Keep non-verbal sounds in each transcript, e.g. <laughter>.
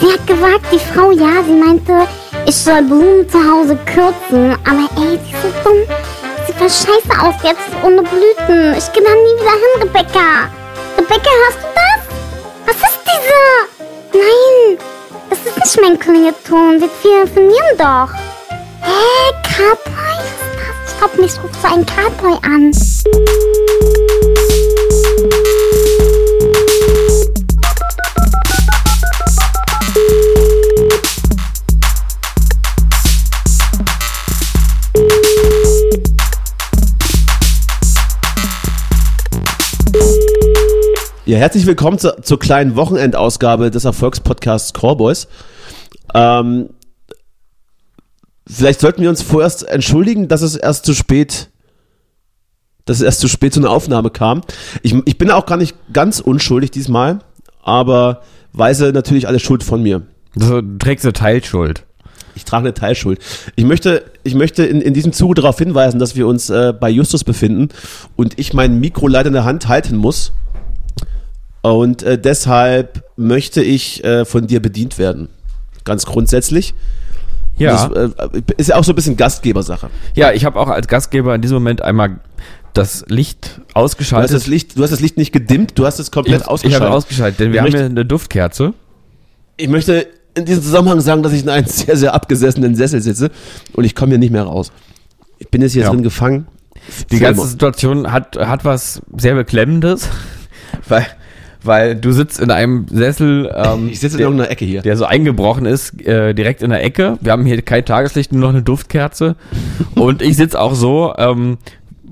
Sie hat gesagt, die Frau, ja, sie meinte, ich soll Blumen zu Hause kürzen. Aber ey, die ist so dumm. Sieht voll scheiße aus jetzt ohne Blüten. Ich geh da nie wieder hin, Rebecca. Rebecca, hörst du das? Was ist diese? Nein, das ist nicht mein Klingelton. Wir telefonieren doch. Hä, Cowboy? Was ist das? Ich glaub, mich ruft so ein Cowboy an. Ja, herzlich willkommen zu, zur kleinen Wochenendausgabe des Erfolgspodcasts Callboys. Ähm, vielleicht sollten wir uns vorerst entschuldigen, dass es erst zu spät, dass es erst zu spät zu einer Aufnahme kam. Ich, ich bin auch gar nicht ganz unschuldig diesmal, aber weise natürlich alle Schuld von mir. Du trägst eine Teilschuld. Ich trage eine Teilschuld. Ich möchte, ich möchte in, in diesem Zuge darauf hinweisen, dass wir uns äh, bei Justus befinden und ich mein Mikro leider in der Hand halten muss. Und äh, deshalb möchte ich äh, von dir bedient werden. Ganz grundsätzlich. Ja. Das äh, ist ja auch so ein bisschen Gastgebersache. Ja, ich habe auch als Gastgeber in diesem Moment einmal das Licht Du hast ausgeschaltet. das Licht, du hast das Licht nicht gedimmt, du hast es komplett ich, ich ausgeschaltet. habe ausgeschaltet, denn wir Ich haben hier eine Duftkerze. ich möchte in diesem Zusammenhang sagen, dass ich in einem <laughs> sehr, sehr abgesessenen Sessel sitze und ich komme hier nicht mehr raus. Ich bin jetzt hier Ja. drin gefangen. Die ganze. Situation hat, hat was sehr Beklemmendes, <laughs> weil, weil du sitzt in einem Sessel, ähm, <laughs> Ich sitze in der, irgendeiner Ecke hier. der so eingebrochen ist, äh, direkt in der Ecke. Wir haben hier kein Tageslicht, nur noch eine Duftkerze. Und ich sitze auch so, ähm,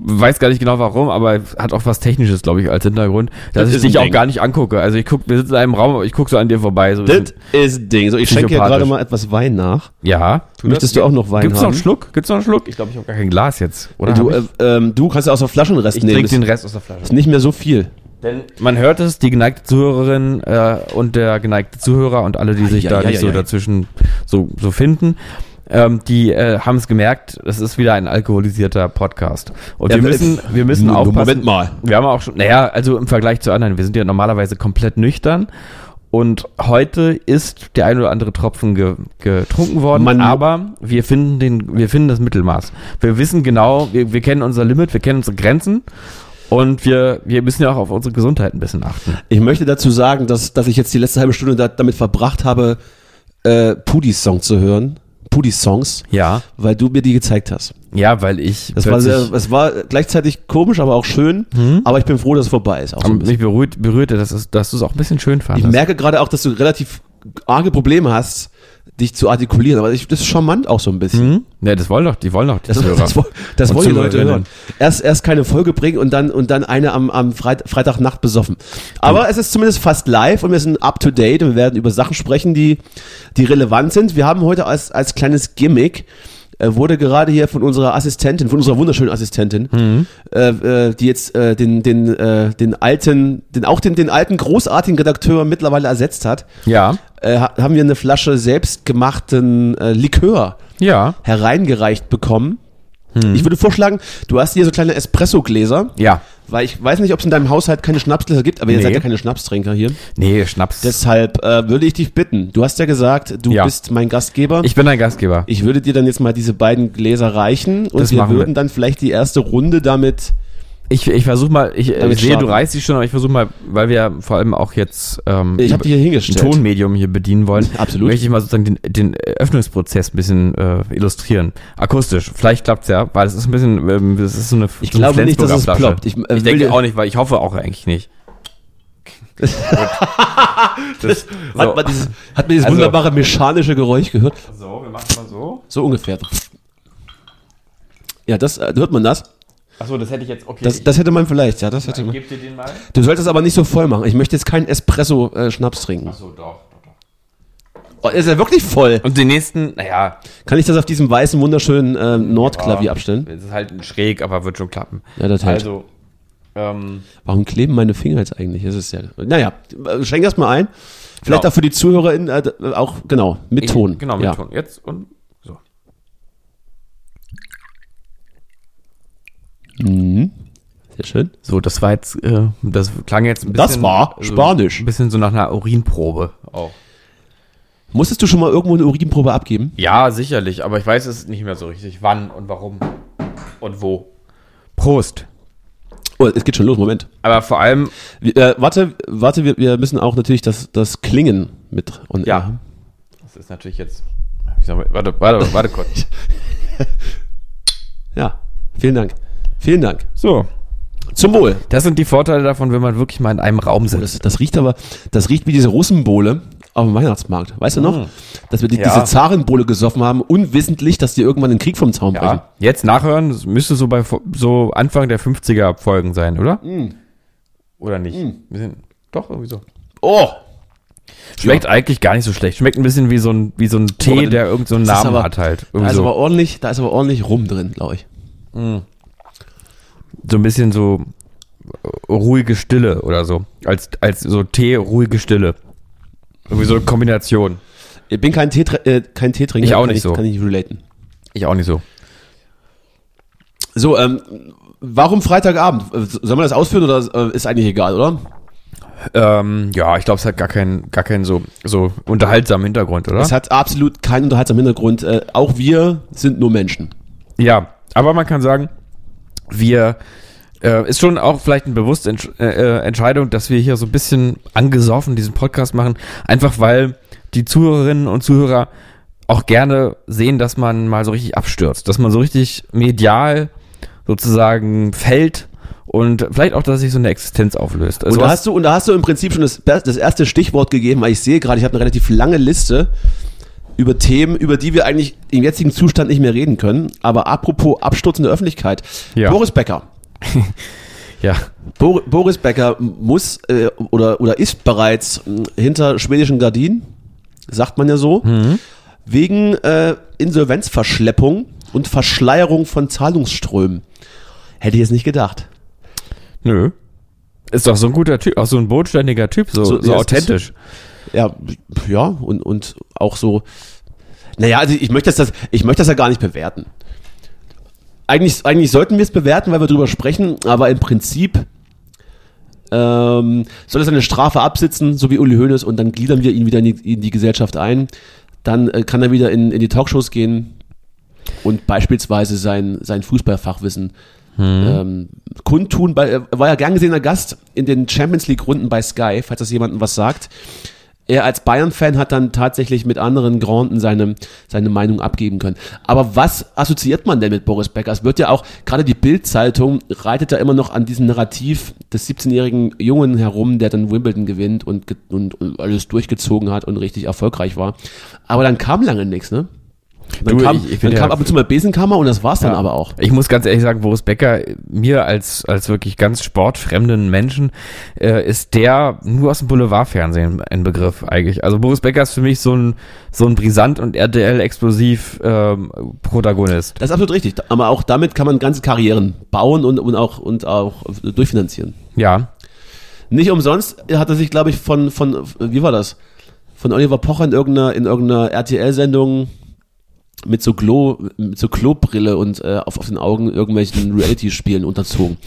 weiß gar nicht genau warum, aber hat auch was Technisches, glaube ich, als Hintergrund, dass Das ich dich auch gar nicht angucke. Also ich guck, wir sitzen in einem Raum, aber ich gucke so an dir vorbei. So Das ist ein Ding. So, ich schenke hier gerade mal etwas Wein nach. ja. Möchtest du auch noch Wein Gibt's noch haben? einen Schluck? Gibt's noch einen Schluck? Ich glaube, ich habe gar kein Glas jetzt. Oder du, ich? äh, ähm, du kannst ja aus der Flaschenrest ich nehmen. trinke Das den Rest aus der Flasche. ist nicht mehr so viel. Denn man hört es, die geneigte Zuhörerin äh, und der geneigte Zuhörer und alle, die sich da nicht so dazwischen so, so finden, ähm, die äh, haben es gemerkt, es ist wieder ein alkoholisierter Podcast. Und Ja, wir müssen, wir müssen Moment aufpassen. mal. Wir haben auch schon, naja, also im Vergleich zu anderen, wir sind ja normalerweise komplett nüchtern. Und heute ist der ein oder andere Tropfen ge, getrunken worden, Man- aber wir finden den, wir finden das Mittelmaß. Wir wissen genau, wir, wir kennen unser Limit, wir kennen unsere Grenzen und wir, wir müssen ja auch auf unsere Gesundheit ein bisschen achten. Ich möchte dazu sagen, dass, dass ich jetzt die letzte halbe Stunde da, damit verbracht habe, äh, Pudis Song zu hören. Pudis Songs, Ja, weil du mir die gezeigt hast. ja, weil ich Das war, sehr, es war gleichzeitig komisch, aber auch schön. Aber ich bin froh, dass es vorbei ist. Auch so mich berührt, berührte, dass, es, dass du es auch ein bisschen schön Ich fandest. merke gerade auch, dass du relativ arge Probleme hast, dich zu artikulieren. Aber ich, das ist charmant auch so ein bisschen. hm? Ja, das wollen doch, die wollen doch die Das, Zuhörer. <laughs> das, das wollen die Leute hören. Erst, erst keine Folge bringen und dann, und dann eine am, am Freit Freitagnacht besoffen. Aber es ist zumindest fast live und wir sind up to date und wir werden über Sachen sprechen, die, die relevant sind. Wir haben heute als, als kleines Gimmick, äh, wurde gerade hier von unserer Assistentin, von unserer wunderschönen Assistentin, Mhm. äh, äh, die jetzt äh, den, den, äh, den alten, den, auch den, den alten großartigen Redakteur mittlerweile ersetzt hat, Ja, äh, ha- haben wir eine Flasche selbstgemachten äh, Likör ja, hereingereicht bekommen. Hm. Ich würde vorschlagen, du hast hier so kleine Espresso-Gläser, ja. Weil ich weiß nicht, ob es in deinem Haushalt keine Schnapsgläser gibt, aber ihr Nee. seid ja keine Schnapstrinker hier. Nee, Schnaps. Deshalb äh, würde ich dich bitten, du hast ja gesagt, du Ja. bist mein Gastgeber. ich bin dein Gastgeber. Ich würde dir dann jetzt mal diese beiden Gläser reichen und Das wir machen wir. würden dann vielleicht die erste Runde damit. Ich, ich versuche mal, ich äh, Damit sehe, du reißt dich schon, aber ich versuche mal, weil wir vor allem auch jetzt ähm, Ich habe hier ein hingestellt. Tonmedium hier bedienen wollen, <laughs> Absolut. möchte ich mal sozusagen den, den Öffnungsprozess ein bisschen äh, illustrieren. Akustisch. Vielleicht klappt's ja, weil es ist ein bisschen, ähm, das ist so eine Ich so eine glaube nicht, dass es Flasche. ploppt. Ich, Ich, äh, will denke auch nicht, weil ich hoffe auch eigentlich nicht. <laughs> das, Hat man dieses, hat man dieses Also- wunderbare mechanische Geräusch gehört? so, wir machen mal so. So ungefähr. Ja, das äh, hört man das? Achso, das hätte ich jetzt, okay. Das, das hätte man vielleicht, ja, das hätte ich man. gebe dir den mal. Du solltest aber nicht so voll machen. Ich möchte jetzt keinen Espresso-Schnaps trinken. Achso, doch, doch, doch. Oh, ist er wirklich voll? Und die nächsten, naja, Kann ich das auf diesem weißen, wunderschönen äh, Nordklavier abstellen? Es ist halt schräg, aber wird schon klappen. Ja, das hält. Also, ähm, Warum kleben meine Finger jetzt eigentlich? Das ist ja. Naja, äh, schenk das mal ein. Vielleicht Genau. auch für die ZuhörerInnen äh, auch, genau, mit Ton. Genau, mit ja. Ton. Jetzt und so. Sehr schön. So, das war jetzt, äh, das klang jetzt ein Das bisschen. war Spanisch. Ein bisschen so nach einer Urinprobe auch. Musstest du schon mal irgendwo eine Urinprobe abgeben? Ja, sicherlich, aber ich weiß es nicht mehr so richtig. Wann und warum und wo. Prost. Oh, es geht schon los, Moment. Aber vor allem, Wir, äh, warte, warte, wir, wir müssen auch natürlich das, das Klingen mit. Und, Ja. das ist natürlich jetzt. Man, warte, warte, warte kurz. <laughs> Ja, vielen Dank. Vielen Dank. So, Zum Wohl. das sind die Vorteile davon, wenn man wirklich mal in einem Raum Oh, sitzt. das, das riecht aber, das riecht wie diese Russenbowle auf dem Weihnachtsmarkt. Weißt du noch? Dass wir die, Ja. diese Zarenbowle gesoffen haben, unwissentlich, dass die irgendwann den Krieg vom Zaun brechen. Ja, jetzt nachhören, das müsste so bei so Anfang der 50er Folgen sein, oder? Oder nicht? Bisschen, doch, irgendwie so. Oh! Schmeckt eigentlich gar nicht so schlecht. Schmeckt ein bisschen wie so ein, wie so ein Tee, Boah, der irgendeinen so Namen aber- hat halt. Da ist, aber so, ordentlich, da ist aber ordentlich Rum drin, glaube ich. So ein bisschen so äh, ruhige Stille oder so. Als, als so Tee, ruhige Stille. Irgendwie so eine Kombination. Ich bin kein, Tee, äh, kein Teetrinker. Ich auch kann nicht ich, so. Kann ich relaten. Ich auch nicht so. So, ähm, warum Freitagabend? Soll man das ausführen oder äh, ist eigentlich egal, oder? Ähm, ja, ich glaube, es hat gar keinen, gar keinen so, so unterhaltsamen Hintergrund, oder? Es hat absolut keinen unterhaltsamen Hintergrund. Äh, auch wir sind nur Menschen. Ja, aber man kann sagen, wir äh, ist schon auch vielleicht eine bewusste Entsch äh, äh, Entscheidung, dass wir hier so ein bisschen angesoffen diesen Podcast machen, einfach weil die Zuhörerinnen und Zuhörer auch gerne sehen, dass man mal so richtig abstürzt, dass man so richtig medial sozusagen fällt und vielleicht auch, dass sich so eine Existenz auflöst. Also Und da, hast du, und da hast du im Prinzip schon das, das erste Stichwort gegeben, weil ich sehe gerade, ich habe eine relativ lange Liste über Themen, über die wir eigentlich im jetzigen Zustand nicht mehr reden können. Aber apropos Absturz in der Öffentlichkeit. Ja. Boris Becker. <laughs> ja, Bor Boris Becker muss äh, oder, oder ist bereits mh, hinter schwedischen Gardinen, sagt man ja so, wegen äh, Insolvenzverschleppung und Verschleierung von Zahlungsströmen. Hätte ich jetzt nicht gedacht. nö. Ist doch so ein guter Typ, auch so ein bodenständiger Typ, so, So, so, ja, es authentisch. Ja, ja, und, und auch so. Naja, also ich möchte das, ich möchte das ja gar nicht bewerten. Eigentlich, eigentlich sollten wir es bewerten, weil wir drüber sprechen, aber im Prinzip ähm, soll er seine Strafe absitzen, so wie Uli Hoeneß, und dann gliedern wir ihn wieder in die, in die Gesellschaft ein. Dann äh, kann er wieder in, in die Talkshows gehen und beispielsweise sein, sein Fußballfachwissen ähm, kundtun. Bei, er war ja gern gesehener Gast in den Champions League-Runden bei Sky, falls das jemandem was sagt. Er als Bayern-Fan hat dann tatsächlich mit anderen Granden seine, seine Meinung abgeben können. Aber was assoziiert man denn mit Boris Becker? Es wird ja auch, gerade die Bild-Zeitung reitet da immer noch an diesem Narrativ des 17-jährigen Jungen herum, der dann Wimbledon gewinnt und, und, und alles durchgezogen hat und richtig erfolgreich war. Aber dann kam lange nichts, ne? Dann Du, kam, ich- ich dann kam ja- ab und zu mal Besenkammer und das war's dann Ja. aber auch. Ich muss ganz ehrlich sagen, Boris Becker, mir als, als wirklich ganz sportfremden Menschen, äh, ist der nur aus dem Boulevardfernsehen ein Begriff eigentlich. Also Boris Becker ist für mich so ein, so ein brisant und RTL-explosiv ähm, Protagonist. Das ist absolut richtig. Aber auch damit kann man ganze Karrieren bauen und, und, auch, und auch durchfinanzieren. Ja. Nicht umsonst hat er sich, glaube ich, von, von, wie war das? Von Oliver Pocher in irgendeiner, in irgendeiner RTL-Sendung mit so Glow, mit so Klobrille und äh, auf, auf den Augen irgendwelchen Reality-Spielen unterzogen.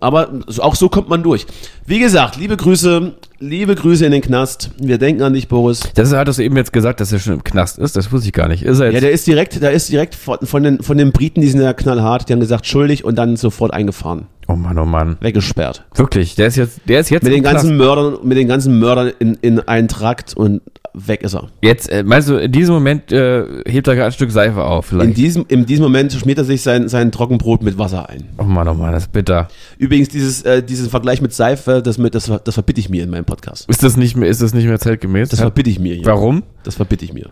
Aber so- auch so kommt man durch. Wie gesagt, liebe Grüße, liebe Grüße in den Knast. Wir denken an dich, Boris. Das hattest du eben jetzt gesagt, dass er schon im Knast ist. Das wusste ich gar nicht. Ist er jetzt? Ja, der ist direkt, der ist direkt von, von, den, von den Briten, die sind ja knallhart, die haben gesagt, schuldig und dann sofort eingefahren, oh Mann, oh Mann. weggesperrt. Wirklich, der ist jetzt, der ist jetzt Mit den ganzen Knast. Mördern, mit den ganzen Mördern in, in einen Trakt und weg ist er. Jetzt, äh, meinst du, in diesem Moment äh, hebt er gerade ein Stück Seife auf In vielleicht? diesem, in diesem Moment schmiert er sich sein, sein Trockenbrot mit Wasser ein. oh Mann, oh Mann, das ist bitter. Übrigens, dieses, äh, diesen Vergleich mit Seife, das, mit, das, das verbitte ich mir in meinem Podcast. Ist das nicht mehr, ist das nicht mehr zeitgemäß? Das verbitte ich mir hier. Warum? Das verbitte ich mir.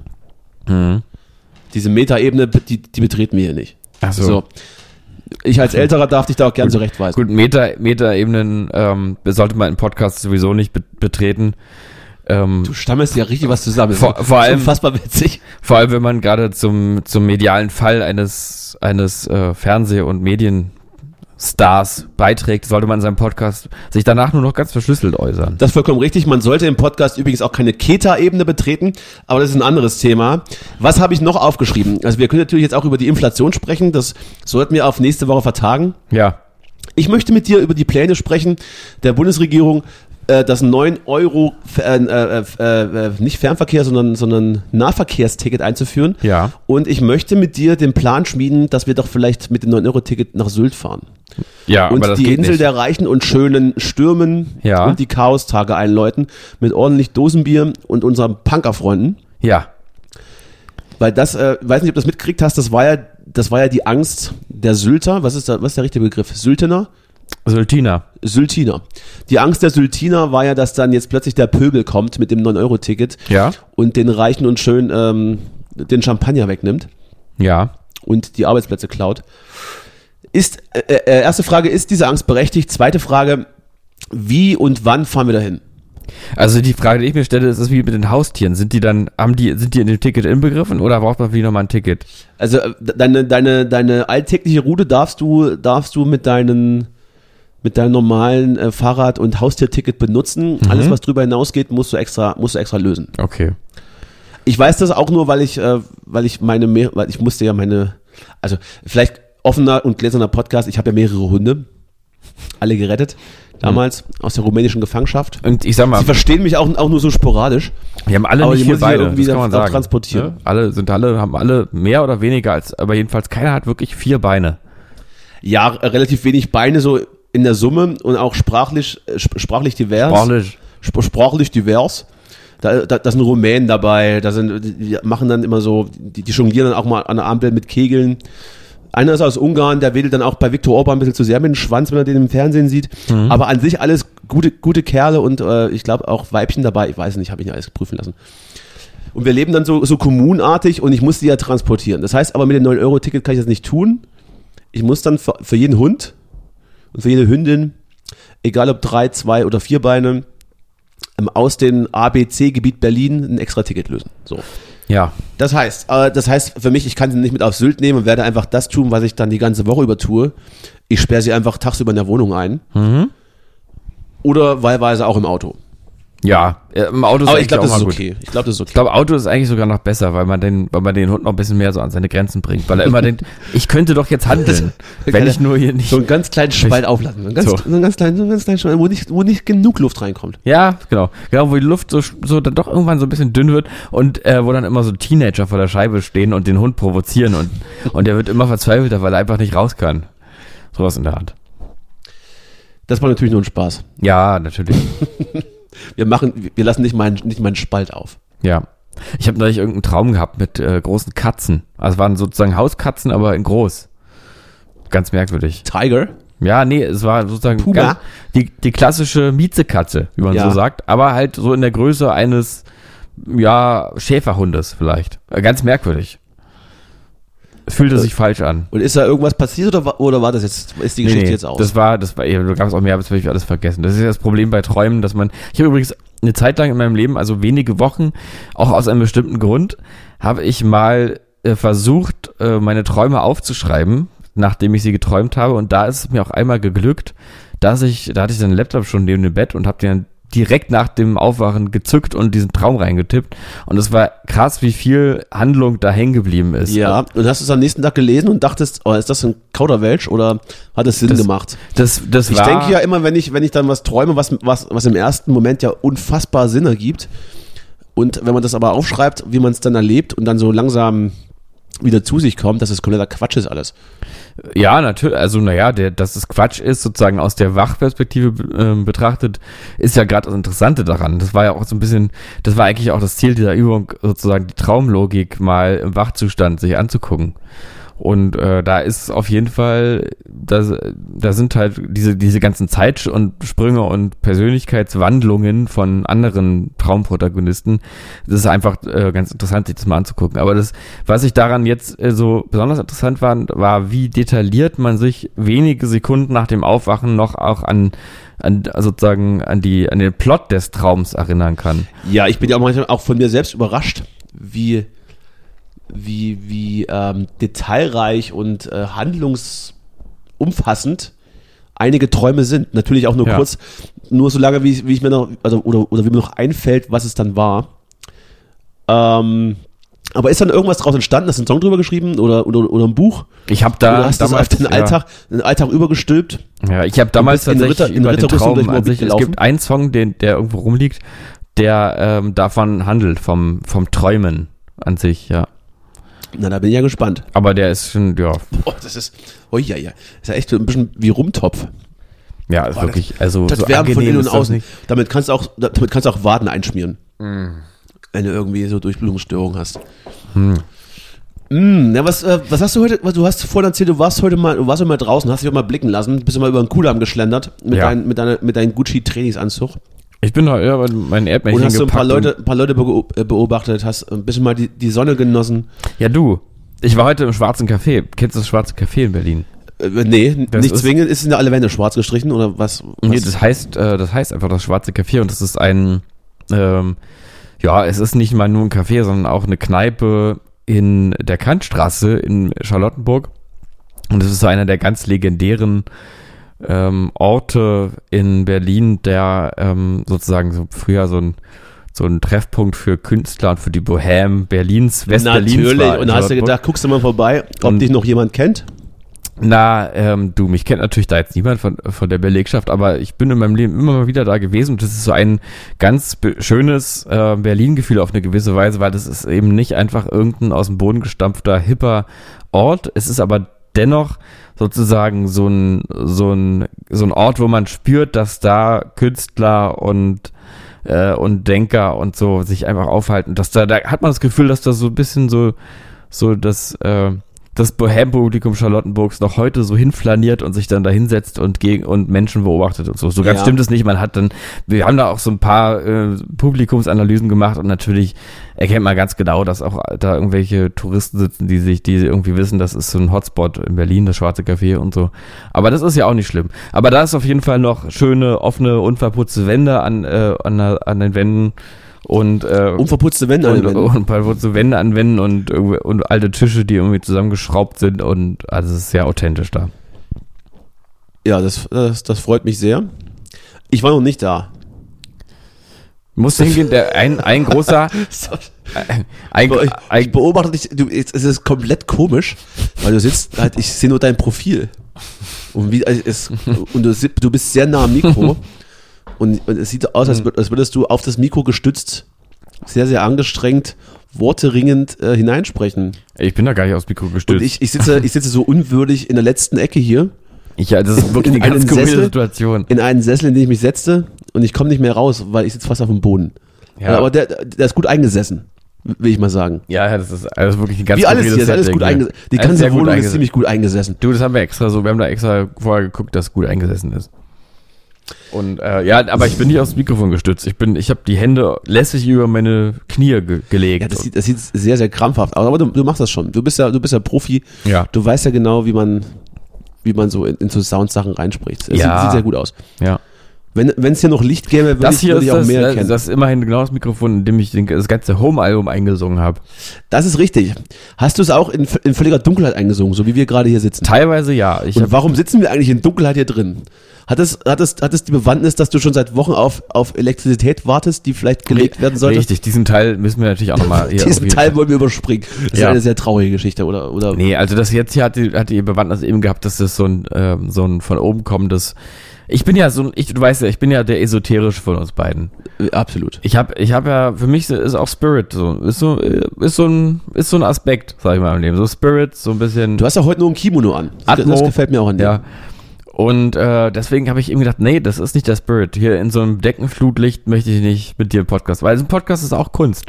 Mhm. Diese Metaebene, die, die betreten wir hier nicht. Ach so. So. Ich als Älterer darf dich da auch gern zurechtweisen. Gut, Meta, Meta-Ebenen ähm, sollte man im Podcast sowieso nicht be betreten. Ähm, Du stammelst ja richtig was zusammen. Das Vor- ist vor allem- unfassbar witzig. vor allem, wenn man gerade zum, zum medialen Fall eines, eines äh, Fernseh- und Medienstars beiträgt, sollte man in seinem Podcast sich danach nur noch ganz verschlüsselt äußern. Das ist vollkommen richtig. Man sollte im Podcast übrigens auch keine Keta-Ebene betreten, aber das ist ein anderes Thema. Was habe ich noch aufgeschrieben? Also wir können natürlich jetzt auch über die Inflation sprechen. Das sollten wir auf nächste Woche vertagen. Ja. Ich möchte mit dir über die Pläne sprechen der Bundesregierung, das 9 Euro, äh, äh, äh, äh, nicht Fernverkehr, sondern, sondern Nahverkehrsticket einzuführen. Ja. Und ich möchte mit dir den Plan schmieden, dass wir doch vielleicht mit dem 9-Euro-Ticket nach Sylt fahren. Ja, und die Insel nicht. der Reichen und Schönen stürmen Ja. und die Chaostage einläuten mit ordentlich Dosenbier und unseren Punkerfreunden. Ja. Weil das, äh, weiß nicht, ob du das mitgekriegt hast, das war ja, das war ja die Angst der Sylter. Was ist da, was ist der richtige Begriff? Syltener? Sultina. Syltiner. Die Angst der Syltiner war ja, dass dann jetzt plötzlich der Pöbel kommt mit dem 9-Euro-Ticket Ja. und den Reichen und Schönen ähm, den Champagner wegnimmt Ja. und die Arbeitsplätze klaut. Ist, äh, äh, erste Frage, ist diese Angst berechtigt? Zweite Frage, wie und wann fahren wir dahin? Also die Frage, die ich mir stelle, ist es wie mit den Haustieren. Sind die dann, haben die, sind die in dem Ticket inbegriffen oder braucht man wieder mal ein Ticket? Also äh, deine, deine, deine alltägliche Route darfst du, darfst du mit deinen mit deinem normalen äh, Fahrrad- und Haustierticket benutzen. Alles, was drüber hinausgeht, musst du extra, musst du extra lösen. Okay. Ich weiß das auch nur, weil ich, äh, weil ich meine, mehr, weil ich musste ja meine, also vielleicht offener und gläserner Podcast. Ich habe ja mehrere Hunde, alle gerettet damals aus der rumänischen Gefangenschaft. Und ich sag mal, Sie verstehen mich auch, auch nur so sporadisch. wir haben alle aber nicht ja Beine, irgendwie das kann man sagen. transportieren. Ne? Alle sind alle, haben alle mehr oder weniger als, aber jedenfalls keiner hat wirklich vier Beine. Ja, relativ wenig Beine so in der Summe und auch sprachlich, äh, sp- sprachlich divers. Sprachlich. Sp sprachlich divers. Da, da, da sind Rumänen dabei, da sind, die machen dann immer so, die, die jonglieren dann auch mal an der Ampel mit Kegeln. Einer ist aus Ungarn, der wedelt dann auch bei Viktor Orban ein bisschen zu sehr mit dem Schwanz, wenn er den im Fernsehen sieht. Aber an sich alles gute, gute Kerle und äh, ich glaube auch Weibchen dabei. Ich weiß nicht, habe ich nicht alles prüfen lassen. Und wir leben dann so, so kommunartig und ich muss die ja transportieren. Das heißt aber mit dem 9-Euro-Ticket kann ich das nicht tun. Ich muss dann für, für jeden Hund und für jede Hündin, egal ob drei, zwei oder vier Beine, ähm, aus dem ABC-Gebiet Berlin ein extra Ticket lösen. So. Ja. Das heißt, äh, das heißt für mich, ich kann sie nicht mit auf Sylt nehmen und werde einfach das tun, was ich dann die ganze Woche über tue. Ich sperre sie einfach tagsüber in der Wohnung ein. Oder wahlweise auch im Auto. Ja, im Auto ist Aber ich glaube, auch das ist okay. Ich glaube, das ist okay. Ich glaube, Auto ist eigentlich sogar noch besser, weil man den, weil man den Hund noch ein bisschen mehr so an seine Grenzen bringt, weil er immer denkt, <laughs> ich könnte doch jetzt handeln, <laughs> wenn ich nur hier nicht. so einen ganz kleinen Spalt auflassen. So einen ganz, So. so. einen ganz kleinen, so einen ganz kleinen Spalt, wo nicht, wo nicht genug Luft reinkommt. Ja, genau. Genau, wo die Luft so, so dann doch irgendwann so ein bisschen dünn wird und äh, wo dann immer so Teenager vor der Scheibe stehen und den Hund provozieren und, <laughs> und der wird immer verzweifelter, weil er einfach nicht raus kann. Sowas in der Art. Das war natürlich nur ein Spaß. Ja, natürlich. Wir machen, wir lassen nicht meinen, nicht meinen Spalt auf. Ja. Ich habe neulich irgendeinen Traum gehabt mit äh, großen Katzen. Also es waren sozusagen Hauskatzen, aber in groß. Ganz merkwürdig. Tiger? Ja, nee, es war sozusagen Puma? ganz, die, die klassische Miezekatze, wie man Ja. so sagt, aber halt so in der Größe eines ja, Schäferhundes vielleicht. Äh, Ganz merkwürdig. Fühlte sich falsch an. Und ist da irgendwas passiert oder war, oder war das jetzt, ist die Geschichte jetzt aus? Das war, das war, da gab es auch mehr, aber das habe ich alles vergessen. Das ist ja das Problem bei Träumen, dass man, ich habe übrigens eine Zeit lang in meinem Leben, also wenige Wochen, auch aus einem bestimmten Grund, habe ich mal äh, versucht, äh, meine Träume aufzuschreiben, nachdem ich sie geträumt habe. Und da ist es mir auch einmal geglückt, dass ich, da hatte ich den Laptop schon neben dem Bett und habe den dann direkt nach dem Aufwachen gezückt und diesen Traum reingetippt. Und es war krass, wie viel Handlung da hängen geblieben ist. ja, und hast du es am nächsten Tag gelesen und dachtest, oh, ist das ein Kauderwelsch oder hat es Sinn Das gemacht? Das, das Ich war, denke ja immer, wenn ich, wenn ich dann was träume, was, was, was im ersten Moment ja unfassbar Sinn ergibt. Und wenn man das aber aufschreibt, wie man es dann erlebt und dann so langsam wieder zu sich kommt, dass es kompletter Quatsch ist alles. Ja, natürlich. Also, naja, der, dass es Quatsch ist, sozusagen aus der Wachperspektive ähm, betrachtet, ist ja gerade das Interessante daran. Das war ja auch so ein bisschen, das war eigentlich auch das Ziel dieser Übung, sozusagen die Traumlogik mal im Wachzustand sich anzugucken. Und äh, da ist auf jeden Fall, da, da sind halt diese, diese ganzen Zeit- und Sprünge und Persönlichkeitswandlungen von anderen Traumprotagonisten. Das ist einfach äh, ganz interessant, sich das mal anzugucken. Aber das, was ich daran jetzt äh, so besonders interessant war, war, wie detailliert man sich wenige Sekunden nach dem Aufwachen noch auch an an sozusagen an die an den Plot des Traums erinnern kann. Ja, ich bin ja auch manchmal auch von mir selbst überrascht, wie wie wie ähm, detailreich und äh, handlungsumfassend einige Träume sind. Natürlich auch nur Ja. kurz, nur so lange, wie, wie ich mir noch, also oder, oder wie mir noch einfällt, was es dann war. Ähm, aber ist dann irgendwas draus entstanden? Hast du einen Song drüber geschrieben oder, oder, oder ein Buch? Ich habe da oder hast du das auf den Alltag, den Alltag übergestülpt? Ja, ja ich habe damals in tatsächlich Ritter- in über den Traum an sich, es gibt einen Song, den, der irgendwo rumliegt, der ähm, davon handelt, vom, vom Träumen an sich, ja. Na, da bin ich ja gespannt. Aber der ist schon, ja, Boah, das ist, oh ja, ja, ist ja echt so ein bisschen wie Rumtopf. ja, ist Boah, wirklich, also Das so Wärme von innen und das außen. nicht. Damit kannst du auch, damit kannst du auch Waden einschmieren. Wenn du irgendwie so Durchblutungsstörungen hast. Mm, ja, was, äh, was hast du heute, was, du hast vorhin erzählt, du warst heute mal, du warst heute mal draußen, hast dich auch mal blicken lassen, bist du mal über den Kudamm geschlendert mit, Ja. dein, mit, deiner, mit deinem Gucci-Trainingsanzug. Ich bin da ja, mein Erdmännchen Und hast du ein paar Leute, ein paar Leute äh, beobachtet, hast ein bisschen mal die, die Sonne genossen. Ja, du, ich war heute im Schwarzen Café. Kennst du das Schwarze Café in Berlin? Äh, nee, Das nicht ist- zwingend, ist in der alle Wände schwarz gestrichen oder was? was? Nee, das heißt, äh, das heißt einfach das Schwarze Café und das ist ein, ähm, ja, es ist nicht mal nur ein Café, sondern auch eine Kneipe in der Kantstraße in Charlottenburg. Und es ist so einer der ganz legendären ähm, Orte in Berlin, der ähm, sozusagen so früher so ein so ein Treffpunkt für Künstler und für die Bohème Berlins, West-Berlins Natürlich. war. Und da hast du Charlottenburg. gedacht, guckst du mal vorbei, ob Und- dich noch jemand kennt? Na, ähm, du, mich kennt natürlich da jetzt niemand von, von der Belegschaft, aber ich bin in meinem Leben immer mal wieder da gewesen und das ist so ein ganz schönes äh, Berlin-Gefühl auf eine gewisse Weise, weil das ist eben nicht einfach irgendein aus dem Boden gestampfter, hipper Ort. Es ist aber dennoch sozusagen so ein, so ein, so ein Ort, wo man spürt, dass da Künstler und äh, und Denker und so sich einfach aufhalten. Dass da, da hat man das Gefühl, dass da so ein bisschen so, so das, äh, das Bohem-Publikum Charlottenburgs noch heute so hinflaniert und sich dann da hinsetzt und gegen und Menschen beobachtet und so. So ganz Ja. stimmt es nicht. Man hat dann, wir haben da auch so ein paar äh, Publikumsanalysen gemacht und natürlich erkennt man ganz genau, dass auch da irgendwelche Touristen sitzen, die sich, die irgendwie wissen, das ist so ein Hotspot in Berlin, das Schwarze Café und so. Aber das ist ja auch nicht schlimm. Aber da ist auf jeden Fall noch schöne, offene, unverputzte Wände an, äh, an, an den Wänden und äh, Unverputzte Wände an und, Wänden. und so Wände an Wänden und, und alte Tische, die irgendwie zusammengeschraubt sind und also es ist sehr authentisch da. Ja, das, das, das freut mich sehr. Ich war noch nicht da. Musst du hingehen, der, ein, ein großer, <laughs> ein, Ich, ich beobachte dich, du, es ist komplett komisch, weil du sitzt halt, ich sehe nur dein Profil. Und, wie, also es, und du, du bist sehr nah am Mikro. <laughs> und, und es sieht aus, als, Hm. als würdest du auf das Mikro gestützt, sehr, sehr angestrengt, worteringend äh, hineinsprechen. ich bin da gar nicht aufs Mikro Und gestützt. ich, ich, sitze, ich sitze so unwürdig in der letzten Ecke hier, Ich, ja, das ist wirklich in eine ganz skurrile Sessel? Situation. in einen Sessel, in den ich mich setzte und ich komme nicht mehr raus, weil ich sitze fast auf dem Boden. Ja. Aber der, der ist gut eingesessen, will ich mal sagen. Ja, das ist, also wirklich ein ganz Wie alles hier, ist alles gut eingesessen. Die ganze Wohnung ist ziemlich gut eingesessen. Du, das haben wir extra so, wir haben da extra vorher geguckt, dass es gut eingesessen ist. Und äh, ja, aber ich bin nicht aufs Mikrofon gestützt. Ich bin, ich habe die Hände lässig über meine Knie ge gelegt. Ja, das sieht, das sieht sehr, sehr krampfhaft aus. Aber du, du machst das schon. Du bist ja, du bist ja Profi. ja, Du weißt ja genau, wie man, wie man so in, in so Soundsachen reinspricht. Es Ja. sieht, sieht sehr gut aus. ja. Wenn es hier noch Licht gäbe, würde Das ich, hier würde ich auch das, mehr das, erkennen. das ist immerhin genau das Mikrofon, in dem ich das ganze Home-Album eingesungen habe. Das ist richtig. Hast du es auch in, in völliger Dunkelheit eingesungen, so wie wir gerade hier sitzen? Teilweise ja. Ich Und warum sitzen wir eigentlich in Dunkelheit hier drin? Hat es, hat es, hat es die Bewandtnis, dass du schon seit Wochen auf, auf Elektrizität wartest, die vielleicht gelegt werden sollte? Richtig, diesen Teil müssen wir natürlich auch nochmal <laughs> Diesen Teil wollen wir überspringen. Das Ja. ist eine sehr traurige Geschichte, oder? oder Nee, also das jetzt hier hat die, hat die Bewandtnis eben gehabt, dass das so ein, ähm, so ein von oben kommendes. Ich bin ja so ein, ich, du weißt ja, ich bin ja der esoterische von uns beiden. Äh, Absolut. Ich habe, ich habe ja, für mich ist auch Spirit so, ist so, äh, ist so ein, ist so ein Aspekt, sag ich mal im Leben. So Spirit, so ein bisschen. Du hast ja heute nur ein Kimono an. Das, Atmo. das gefällt mir auch an dir. Ja. Und äh, deswegen habe ich eben gedacht, nee, das ist nicht der Spirit. Hier in so einem Deckenflutlicht möchte ich nicht mit dir einen Podcast, weil so ein Podcast ist auch Kunst.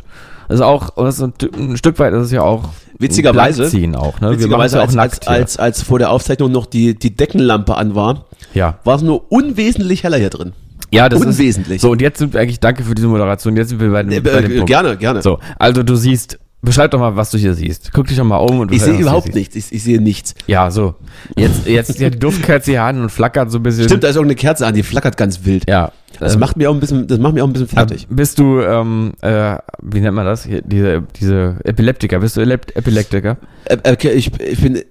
Ist auch, das ist ein, Stück weit, das ist ja auch Witzigerweise- Ziehen auch, ne? Witzigerweise, machen's als, als, als, als vor der Aufzeichnung noch die, die Deckenlampe an war, ja. war es nur unwesentlich heller hier drin. Ja, das Unwesentlich. ist so. Und jetzt sind wir eigentlich, danke für diese Moderation. Jetzt sind wir bei, dem- Äh, bei dem Punkt. gerne, gerne. So, also du siehst, beschreib doch mal, was du hier siehst. Guck dich doch mal um und Ich sehe überhaupt nichts. Ich, ich sehe nichts. Ja, so. Jetzt, jetzt die Duftkerze hier an und flackert so ein bisschen. Stimmt, da ist irgendeine Kerze an, die flackert ganz wild. Ja. Das Ähm, macht mir auch ein bisschen, das macht mich auch ein bisschen fertig. Bist du, ähm, äh, wie nennt man das? Diese, diese Epileptiker. Bist du Epileptiker? Äh, okay, ich, ich bin,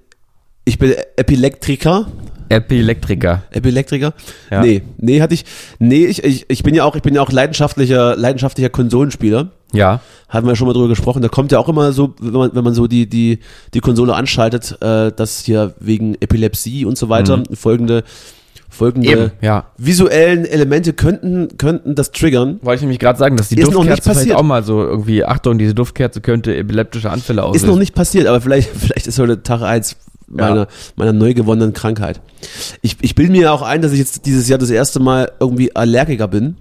ich bin Epileptiker. Epileptiker. Epileptiker? Ja. Nee, nee, hatte ich, nee, ich, ich, ich bin ja auch, ich bin ja auch leidenschaftlicher, leidenschaftlicher Konsolenspieler. Ja. Hatten wir schon mal drüber gesprochen. Da kommt ja auch immer so, wenn man, wenn man so die, die, die Konsole anschaltet, äh, dass hier wegen Epilepsie und so weiter folgende, folgende Eben, ja. visuellen Elemente könnten, könnten das triggern. Wollte ich nämlich gerade sagen, dass die Ist noch nicht Duftkerze vielleicht passiert. auch mal so irgendwie, Achtung, diese Duftkerze könnte epileptische Anfälle auslösen. Ist noch nicht passiert, aber vielleicht, <laughs> vielleicht ist heute Tag eins meiner, Ja. meiner neu gewonnenen Krankheit. Ich, ich bilde mir ja auch ein, dass ich jetzt dieses Jahr das erste Mal irgendwie Allergiker bin,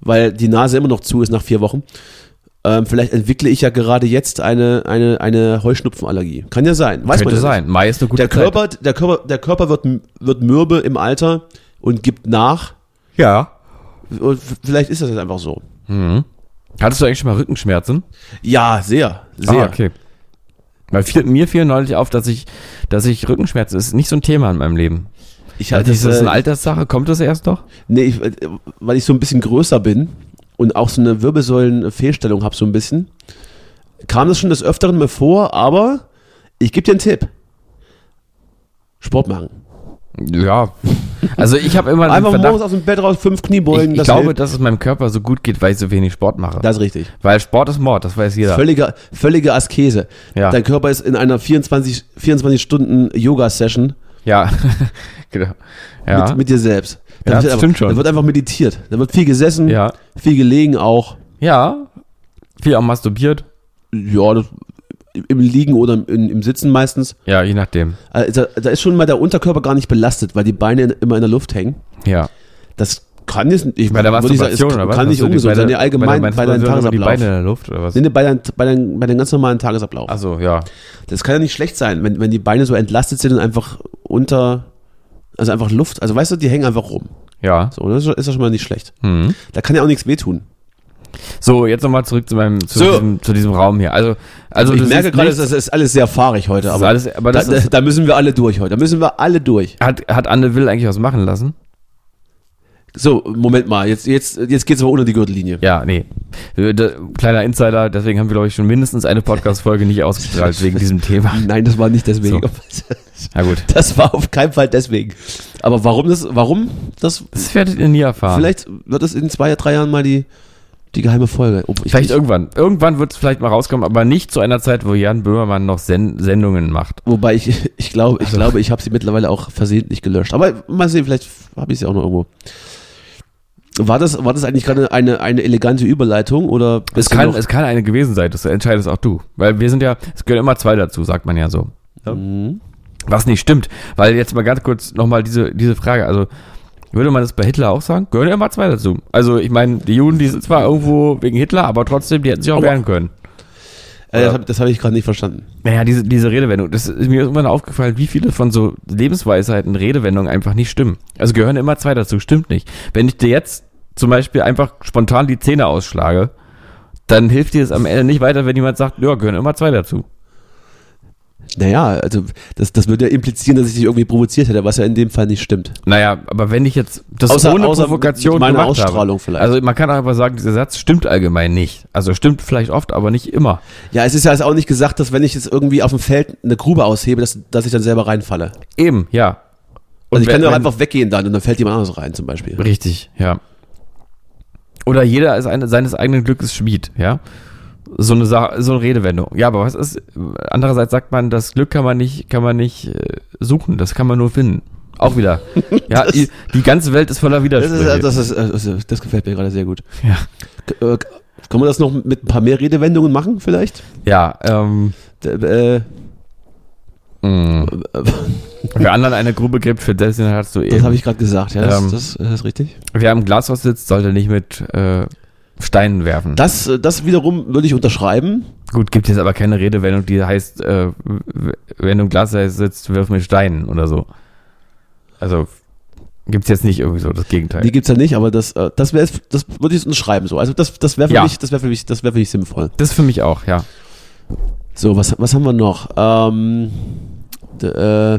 weil die Nase immer noch zu ist nach vier Wochen. Ähm, vielleicht entwickle ich ja gerade jetzt eine, eine, eine Heuschnupfenallergie. Kann ja sein. Weiß man Könnte ja sein. Mai ist eine gute Der Körper, der Körper, der Körper wird, wird mürbe im Alter und gibt nach. Zeit. Ja. Und vielleicht ist das jetzt einfach so. Mhm. Hattest du eigentlich schon mal Rückenschmerzen? Ja, sehr, sehr. Ah, okay. Weil viel, mir fiel neulich auf, dass ich, dass ich Rückenschmerzen ist nicht so ein Thema in meinem Leben. Ich hatte ist das äh, eine Alterssache? Kommt das erst noch? Nee, ich, äh, weil ich so ein bisschen größer bin und auch so eine Wirbelsäulenfehlstellung habe, so ein bisschen, kam das schon des Öfteren mir vor, aber ich gebe dir einen Tipp. Sport machen. Ja. Also ich habe immer Einfach Verdacht, morgens aus dem Bett raus, fünf ich, Kniebeugen. ich das glaube, hilft. dass es meinem Körper so gut geht, weil ich so wenig Sport mache. das ist richtig. weil Sport ist Mord, das weiß jeder. Völlige, völlige Askese. Ja. Dein Körper ist in einer 24, 24 Stunden Yoga-Session Ja. <laughs> genau. Ja. mit, mit dir selbst. Ja, wird das einfach, stimmt schon. Da wird einfach meditiert. Da wird viel gesessen, ja. viel gelegen auch. Ja. Viel auch masturbiert. Ja, das, im Liegen oder im, im Sitzen meistens. Ja, je nachdem. Also, da, da ist schon mal der Unterkörper gar nicht belastet, weil die Beine in, immer in der Luft hängen. Ja. Das kann jetzt ich Bei der würde ich sagen, es oder was? kann nicht ungesund bei sein. Ja, allgemein bei, der deinem immer die Tagesablauf. Beine in der Luft oder was? Nee, nee, bei, dein, bei, dein, bei deinem ganz normalen Tagesablauf. Achso, ja. Das kann ja nicht schlecht sein, wenn, wenn die Beine so entlastet sind und einfach unter, also einfach Luft, also weißt du, die hängen einfach rum. Ja. So, das ist ja schon mal nicht schlecht. Mhm. Da kann ja auch nichts wehtun. So, jetzt nochmal zurück zu meinem, zu, So. diesem, zu diesem Raum hier. Also, also ich merke gerade, das ist alles sehr fahrig heute, aber, alles, aber da, da müssen wir alle durch heute. Da müssen wir alle durch. hat, hat Anne Will eigentlich was machen lassen? So, Moment mal, jetzt, jetzt, jetzt geht's aber unter die Gürtellinie. Ja, nee. Äh, Kleiner Insider, deswegen haben wir, glaube ich, schon mindestens eine Podcast-Folge nicht ausgestrahlt wegen diesem Thema. <laughs> Nein, das war nicht deswegen. Na gut. <laughs> Das war auf keinen Fall deswegen. Aber warum das, warum das, Das werdet ihr nie erfahren. vielleicht wird es in zwei, drei Jahren mal die, die geheime Folge. Ich- Vielleicht irgendwann. Irgendwann wird es vielleicht mal rauskommen, aber nicht zu einer Zeit, wo Jan Böhmermann noch Sen Sendungen macht. Wobei ich, ich glaube, ich Also- glaube, ich habe sie mittlerweile auch versehentlich gelöscht. Aber mal sehen, vielleicht habe ich sie auch noch irgendwo. War das, war das eigentlich gerade eine, eine elegante Überleitung oder Es kann, es kann eine gewesen sein, das entscheidest auch du. Weil wir sind ja, es gehören immer zwei dazu, sagt man ja so. Mhm. Was nicht stimmt. Weil jetzt mal ganz kurz nochmal diese, diese Frage, also würde man das bei Hitler auch sagen? Gehören ja immer zwei dazu. Also ich meine, die Juden, die sind zwar irgendwo wegen Hitler, aber trotzdem, die hätten sich auch Aber- wehren können. Äh, das habe hab ich gerade nicht verstanden. Naja, diese, diese Redewendung, das ist mir irgendwann aufgefallen, wie viele von so Lebensweisheiten, Redewendungen einfach nicht stimmen. Also gehören immer zwei dazu, stimmt nicht. Wenn ich dir jetzt zum Beispiel einfach spontan die Zähne ausschlage, dann hilft dir es am Ende nicht weiter, wenn jemand sagt, ja, gehören immer zwei dazu. Naja, also das, das würde ja implizieren, dass ich dich irgendwie provoziert hätte, was ja in dem Fall nicht stimmt. Naja, aber wenn ich jetzt das Außer- ohne außer Provokation meine Ausstrahlung habe, vielleicht. Also man kann einfach sagen, dieser Satz stimmt allgemein nicht. Also stimmt vielleicht oft, aber nicht immer. Ja, es ist ja jetzt auch nicht gesagt, dass wenn ich jetzt irgendwie auf dem Feld eine Grube aushebe, dass, dass ich dann selber reinfalle. Eben, ja. Also ich kann wenn- ja auch einfach weggehen dann und dann fällt jemand anderes rein zum Beispiel. Richtig, ja. Oder jeder ist eine, seines eigenen Glückes Schmied, ja. So eine, Sa so eine Redewendung. Ja, aber was ist, andererseits sagt man, das Glück kann man nicht, kann man nicht äh, suchen, das kann man nur finden. Auch wieder. <laughs> Ja, Das- die, ganze Welt ist voller Widersprüche. das, ist, das, ist, das gefällt mir gerade sehr gut. ja. Äh, Kann man das noch mit ein paar mehr Redewendungen machen vielleicht? ja, ähm, D- Äh, mh. äh, wer anderen eine Grube gräbt, für dessen hast du eben. das habe ich gerade gesagt, ja, das, Ähm, das, das ist richtig. Wer am Glashaus sitzt, sollte nicht mit, äh, Steinen werfen. Das, äh, das wiederum würde ich unterschreiben. Gut, gibt jetzt aber keine Redewendung, die heißt, äh, wenn du im Glas sitzt, wirf mit Steinen oder so. Also gibt's jetzt nicht irgendwie so das Gegenteil. Die gibt's ja nicht, aber das, äh, das das würde ich unterschreiben so. Also das, das wäre für Ja. mich, das wäre für mich, das wäre für mich sinnvoll. das für mich auch, ja. So, was, was haben wir noch? Ähm, äh,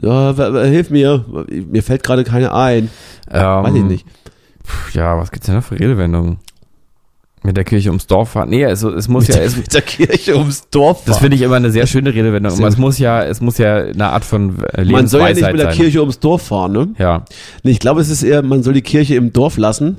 ja, hilf mir. Mir fällt gerade keine ein. Ähm, Weiß ich nicht. Ja, was gibt's denn noch für Redewendungen? Mit der Kirche ums Dorf fahren. Nee, es, es muss ja, es, mit der Kirche ums Dorf das fahren. finde ich immer eine sehr schöne Redewendung. Aber es muss ja, es muss ja eine Art von äh, Man soll ja nicht Lebensweisheit mit der sein. Kirche ums Dorf fahren, ne? Ja. Nee, ich glaube, es ist eher, man soll die Kirche im Dorf lassen.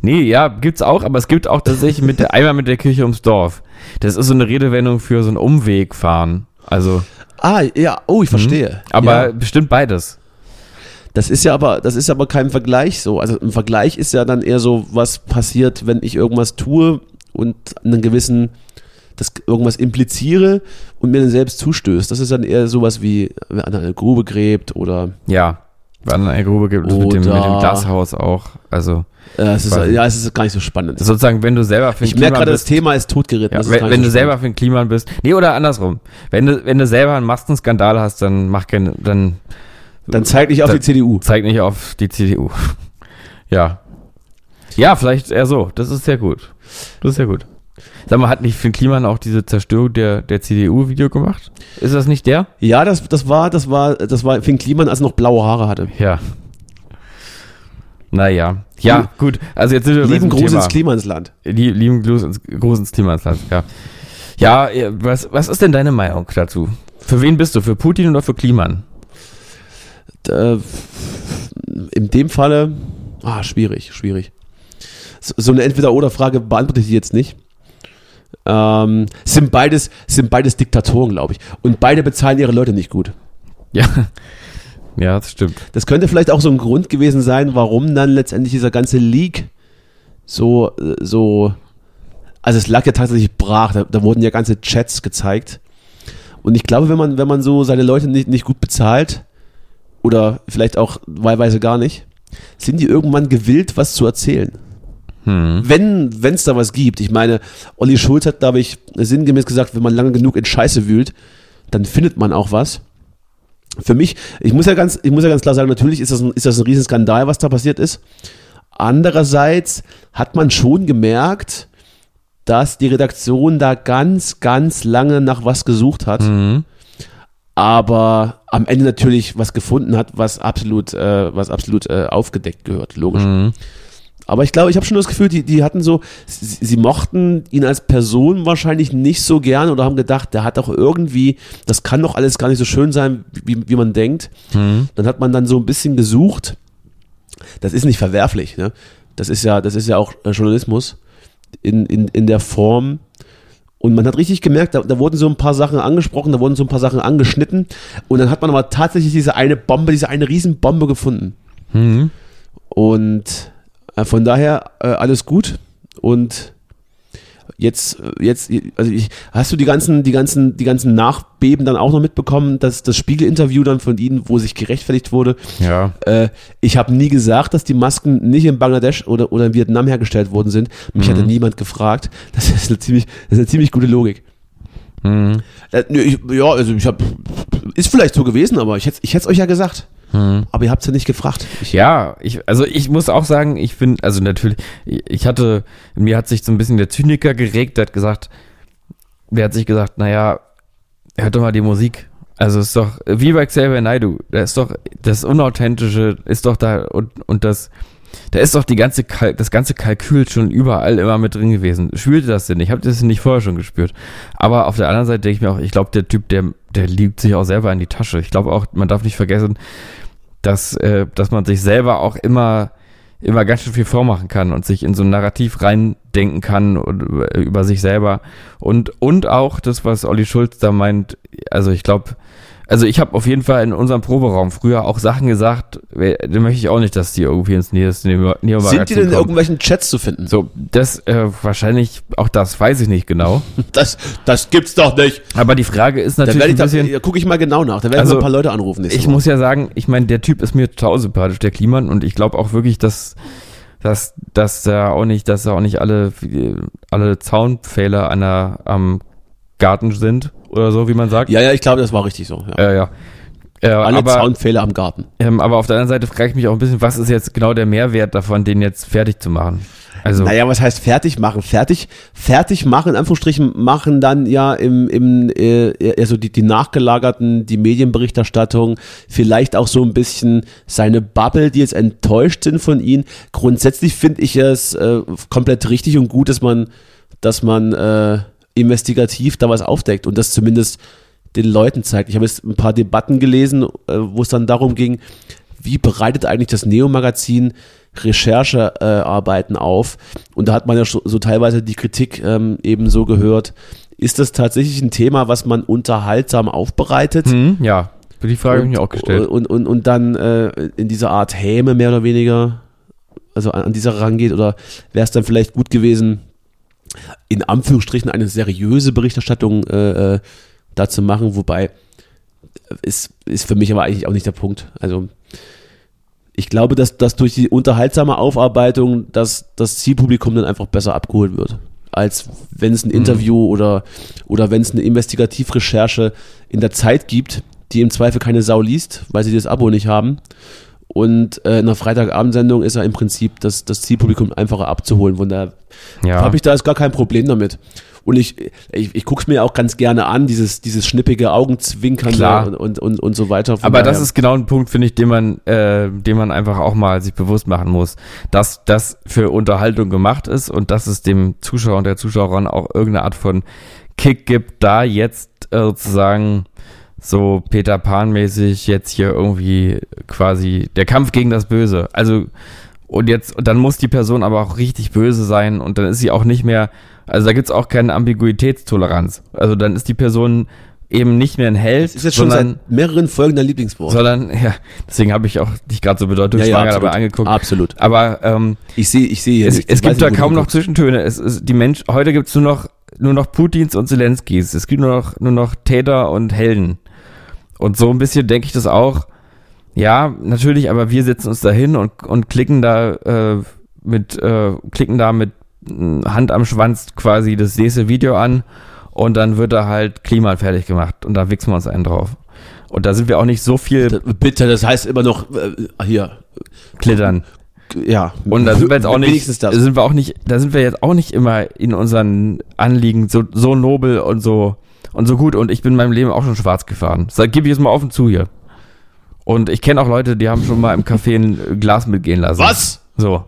Nee, ja, gibt's auch, aber es gibt auch tatsächlich mit der, einmal mit der Kirche ums Dorf. Das ist so eine Redewendung für so einen Umweg fahren. Also, Ah, ja, oh, ich verstehe. aber ja, bestimmt beides. das ist ja aber, das ist aber kein Vergleich so. Also ein Vergleich ist ja dann eher so, was passiert, wenn ich irgendwas tue und einen gewissen, das irgendwas impliziere und mir dann selbst zustößt. Das ist dann eher sowas wie, wenn einer eine Grube gräbt oder Ja. Wann eine Grube gibt, mit dem, mit dem Glashaus auch. Also, äh, es ist, ja, es ist gar nicht so spannend. sozusagen, wenn du selber für Ich ein merke Klima gerade, das. Thema ist totgeritten. Ja, wenn wenn nicht du so selber für ein Kliman bist. Nee, oder andersrum. Wenn du, wenn du selber einen Maskenskandal hast, dann mach keine, dann. Dann zeig dich auf die CDU. zeig nicht auf die CDU. <laughs> ja. Ja, vielleicht eher so. Das ist sehr gut. Das ist sehr gut. Sag mal, hat nicht Finn Kliman auch diese Zerstörung der, der CDU-Video gemacht? Ist das nicht der? Ja, das, das war, das war, das war Finn Kliman, als er noch blaue Haare hatte. Ja. Naja. Ja, gut. Also jetzt sind wir Lieben Gruß ins Klimansland. Lie- Lieben Gruß ins, Gruß ins Klimansland, ja. Ja, eh, was, was ist denn deine Meinung dazu? Für wen bist du? Für Putin oder für Kliman? Äh, in dem Falle, ah, schwierig, schwierig. So, so eine Entweder-Oder-Frage beantworte ich jetzt nicht. Ähm, sind beides, sind beides Diktatoren, glaube ich. Und beide bezahlen ihre Leute nicht gut. Ja. <laughs> Ja, das stimmt. Das könnte vielleicht auch so ein Grund gewesen sein, warum dann letztendlich dieser ganze Leak so, äh, so, also es lag ja tatsächlich brach, da, da wurden ja ganze Chats gezeigt. Und ich glaube, wenn man, wenn man so seine Leute nicht, nicht gut bezahlt, oder vielleicht auch wahlweise gar nicht, sind die irgendwann gewillt, was zu erzählen. Hm. Wenn wenn es da was gibt. Ich meine, Olli Schulz hat, glaube ich, sinngemäß gesagt, wenn man lange genug in Scheiße wühlt, dann findet man auch was. Für mich, ich muss ja ganz, ich muss ja ganz klar sagen, natürlich ist das ein, ist das ein Riesenskandal, was da passiert ist. Andererseits hat man schon gemerkt, dass die Redaktion da ganz, ganz lange nach was gesucht hat, Mhm. aber am Ende natürlich was gefunden hat, was absolut, äh, was absolut äh, aufgedeckt gehört, logisch. Mhm. Aber ich glaube, ich habe schon das Gefühl, die, die hatten so, sie, sie mochten ihn als Person wahrscheinlich nicht so gern oder haben gedacht, der hat doch irgendwie, das kann doch alles gar nicht so schön sein, wie, wie man denkt. Mhm. Dann hat man dann so ein bisschen gesucht. Das ist nicht verwerflich, ne? Das ist ja, das ist ja auch äh, Journalismus in, in, in der Form. Und man hat richtig gemerkt, da, da wurden so ein paar Sachen angesprochen, da wurden so ein paar Sachen angeschnitten. Und dann hat man aber tatsächlich diese eine Bombe, diese eine Riesenbombe gefunden. Mhm. Und von daher äh, alles gut. Und jetzt, äh, jetzt, also ich, hast du die ganzen, die ganzen, die ganzen Nachbeben dann auch noch mitbekommen, dass das Spiegel-Interview dann von ihnen, wo sich gerechtfertigt wurde. Ja. Äh, ich habe nie gesagt, dass die Masken nicht in Bangladesch oder, oder in Vietnam hergestellt worden sind. Mich hatte niemand gefragt. Das ist eine ziemlich, das ist eine ziemlich gute Logik. Mhm. Äh, ich, ja, also ich habe, ist vielleicht so gewesen, aber ich hätte, ich hätte es euch ja gesagt. Mhm. Aber ihr habt es ja nicht gefragt. Ich, Ja, ich, also ich muss auch sagen, ich bin, also natürlich, ich hatte, mir hat sich so ein bisschen der Zyniker geregt, der hat gesagt, der hat sich gesagt, naja, hört doch mal die Musik. Also es ist doch, wie bei Xavier Naidoo, da ist doch, das Unauthentische ist doch da und, und das, da ist doch die ganze, Kal das ganze Kalkül schon überall immer mit drin gewesen. Spürte das denn nicht? Habt ihr das nicht vorher schon gespürt? Aber auf der anderen Seite denke ich mir auch, ich glaube, der Typ, der, der liegt sich auch selber in die Tasche. Ich glaube auch, man darf nicht vergessen, dass, äh, dass man sich selber auch immer, immer ganz schön viel vormachen kann und sich in so ein Narrativ reindenken kann und, äh, über sich selber. Und, und auch das, was Olli Schulz da meint, also ich glaube, also ich habe auf jeden Fall in unserem Proberaum früher auch Sachen gesagt, äh, da möchte ich auch nicht, dass die irgendwie ins nächste Neo- Sind die denn in irgendwelchen Chats zu finden? So, das äh, wahrscheinlich, auch das weiß ich nicht genau. <laughs> Das, das gibt's doch nicht. Aber die Frage ist Da natürlich ein ich da, bisschen, da gucke ich mal genau nach. Da werden Also, ein paar Leute anrufen. ich Woche. muss ja sagen, ich meine, der Typ ist mir total sympathisch, der Kliman, und ich glaube auch wirklich, dass, dass, dass da auch nicht, dass da auch nicht alle, alle Zaunpfähle an der, am Garten sind oder so, wie man sagt. Ja, ja, ich glaube, das war richtig so. Ja. Äh, ja. Äh, Alle aber, Zaunpfähle am Garten. ähm, aber auf der anderen Seite frage ich mich auch ein bisschen, was ist jetzt genau der Mehrwert davon, den jetzt fertig zu machen? Also, Naja, was heißt fertig machen? Fertig, fertig machen, in Anführungsstrichen, machen dann ja im, im äh, also die, die nachgelagerten, die Medienberichterstattung, vielleicht auch so ein bisschen seine Bubble, die jetzt enttäuscht sind von ihm. Grundsätzlich finde ich es äh, komplett richtig und gut, dass man, dass man äh, investigativ da was aufdeckt und das zumindest den Leuten zeigt. Ich habe jetzt ein paar Debatten gelesen, äh, wo es dann darum ging, wie bereitet eigentlich das Neo-Magazin Recherchearbeiten auf? Und da hat man ja so, so teilweise die Kritik ähm, eben so gehört. Ist das tatsächlich ein Thema, was man unterhaltsam aufbereitet? hm, ja, die Frage habe ich mir auch gestellt. Und, und, und dann äh, in dieser Art Häme mehr oder weniger, also an, an dieser rangeht? Oder wäre es dann vielleicht gut gewesen, in Anführungsstrichen eine seriöse Berichterstattung äh, äh, da zu machen? Wobei, ist, ist für mich aber eigentlich auch nicht der Punkt. Also ich glaube, dass, dass durch die unterhaltsame Aufarbeitung dass das Zielpublikum dann einfach besser abgeholt wird. Als wenn es ein Interview oder, oder wenn es eine Investigativrecherche in der Zeit gibt, die im Zweifel keine Sau liest, weil sie das Abo nicht haben. Und äh, in einer Freitagabendsendung ist ja im Prinzip das, das Zielpublikum einfacher abzuholen. Von daher Ja. habe ich da jetzt gar kein Problem damit. Und ich, ich, ich gucke es mir auch ganz gerne an, dieses, dieses schnippige Augenzwinkern und, und, und, und so weiter. Von Aber das daher- ist genau ein Punkt, finde ich, den man, äh, den man einfach auch mal sich bewusst machen muss, dass das für Unterhaltung gemacht ist und dass es dem Zuschauer und der Zuschauerin auch irgendeine Art von Kick gibt, da jetzt äh, sozusagen so Peter Pan-mäßig jetzt hier irgendwie quasi der Kampf gegen das Böse. Also und jetzt, und dann muss die Person aber auch richtig böse sein und dann ist sie auch nicht mehr, also da gibt's auch keine Ambiguitätstoleranz. Also dann ist die Person eben nicht mehr ein Held, Das ist jetzt schon sondern seit mehreren Folgen dein Lieblingswort. sondern <laughs> ja, deswegen habe ich auch dich gerade so bedeutungsschwanger dabei angeguckt. Absolut. Aber ähm, Ich sehe, ich sehe es, jetzt- es gibt da kaum noch guckst. Zwischentöne. Es ist die Mensch. Heute gibt's nur noch nur noch Putins und Zelenskis. Es gibt nur noch nur noch Täter und Helden. Und so ein bisschen denke ich das auch. Ja, natürlich. Aber wir setzen uns da hin und und klicken da äh, mit äh, klicken da mit äh, Hand am Schwanz quasi das nächste Video an und dann wird da halt Klima fertig gemacht und da wichsen wir uns einen drauf. Und da sind wir auch nicht so viel Bitte, das heißt immer noch äh, hier. klittern. Ja. Und da sind wir jetzt auch nicht, Wenigstens das. sind wir auch nicht, da sind wir jetzt auch nicht immer in unseren Anliegen so, so nobel und so, und so gut. Und ich bin in meinem Leben auch schon schwarz gefahren. Das gebe ich jetzt mal offen zu hier. Und ich kenne auch Leute, die haben schon mal im Café ein Glas mitgehen lassen. Was? So.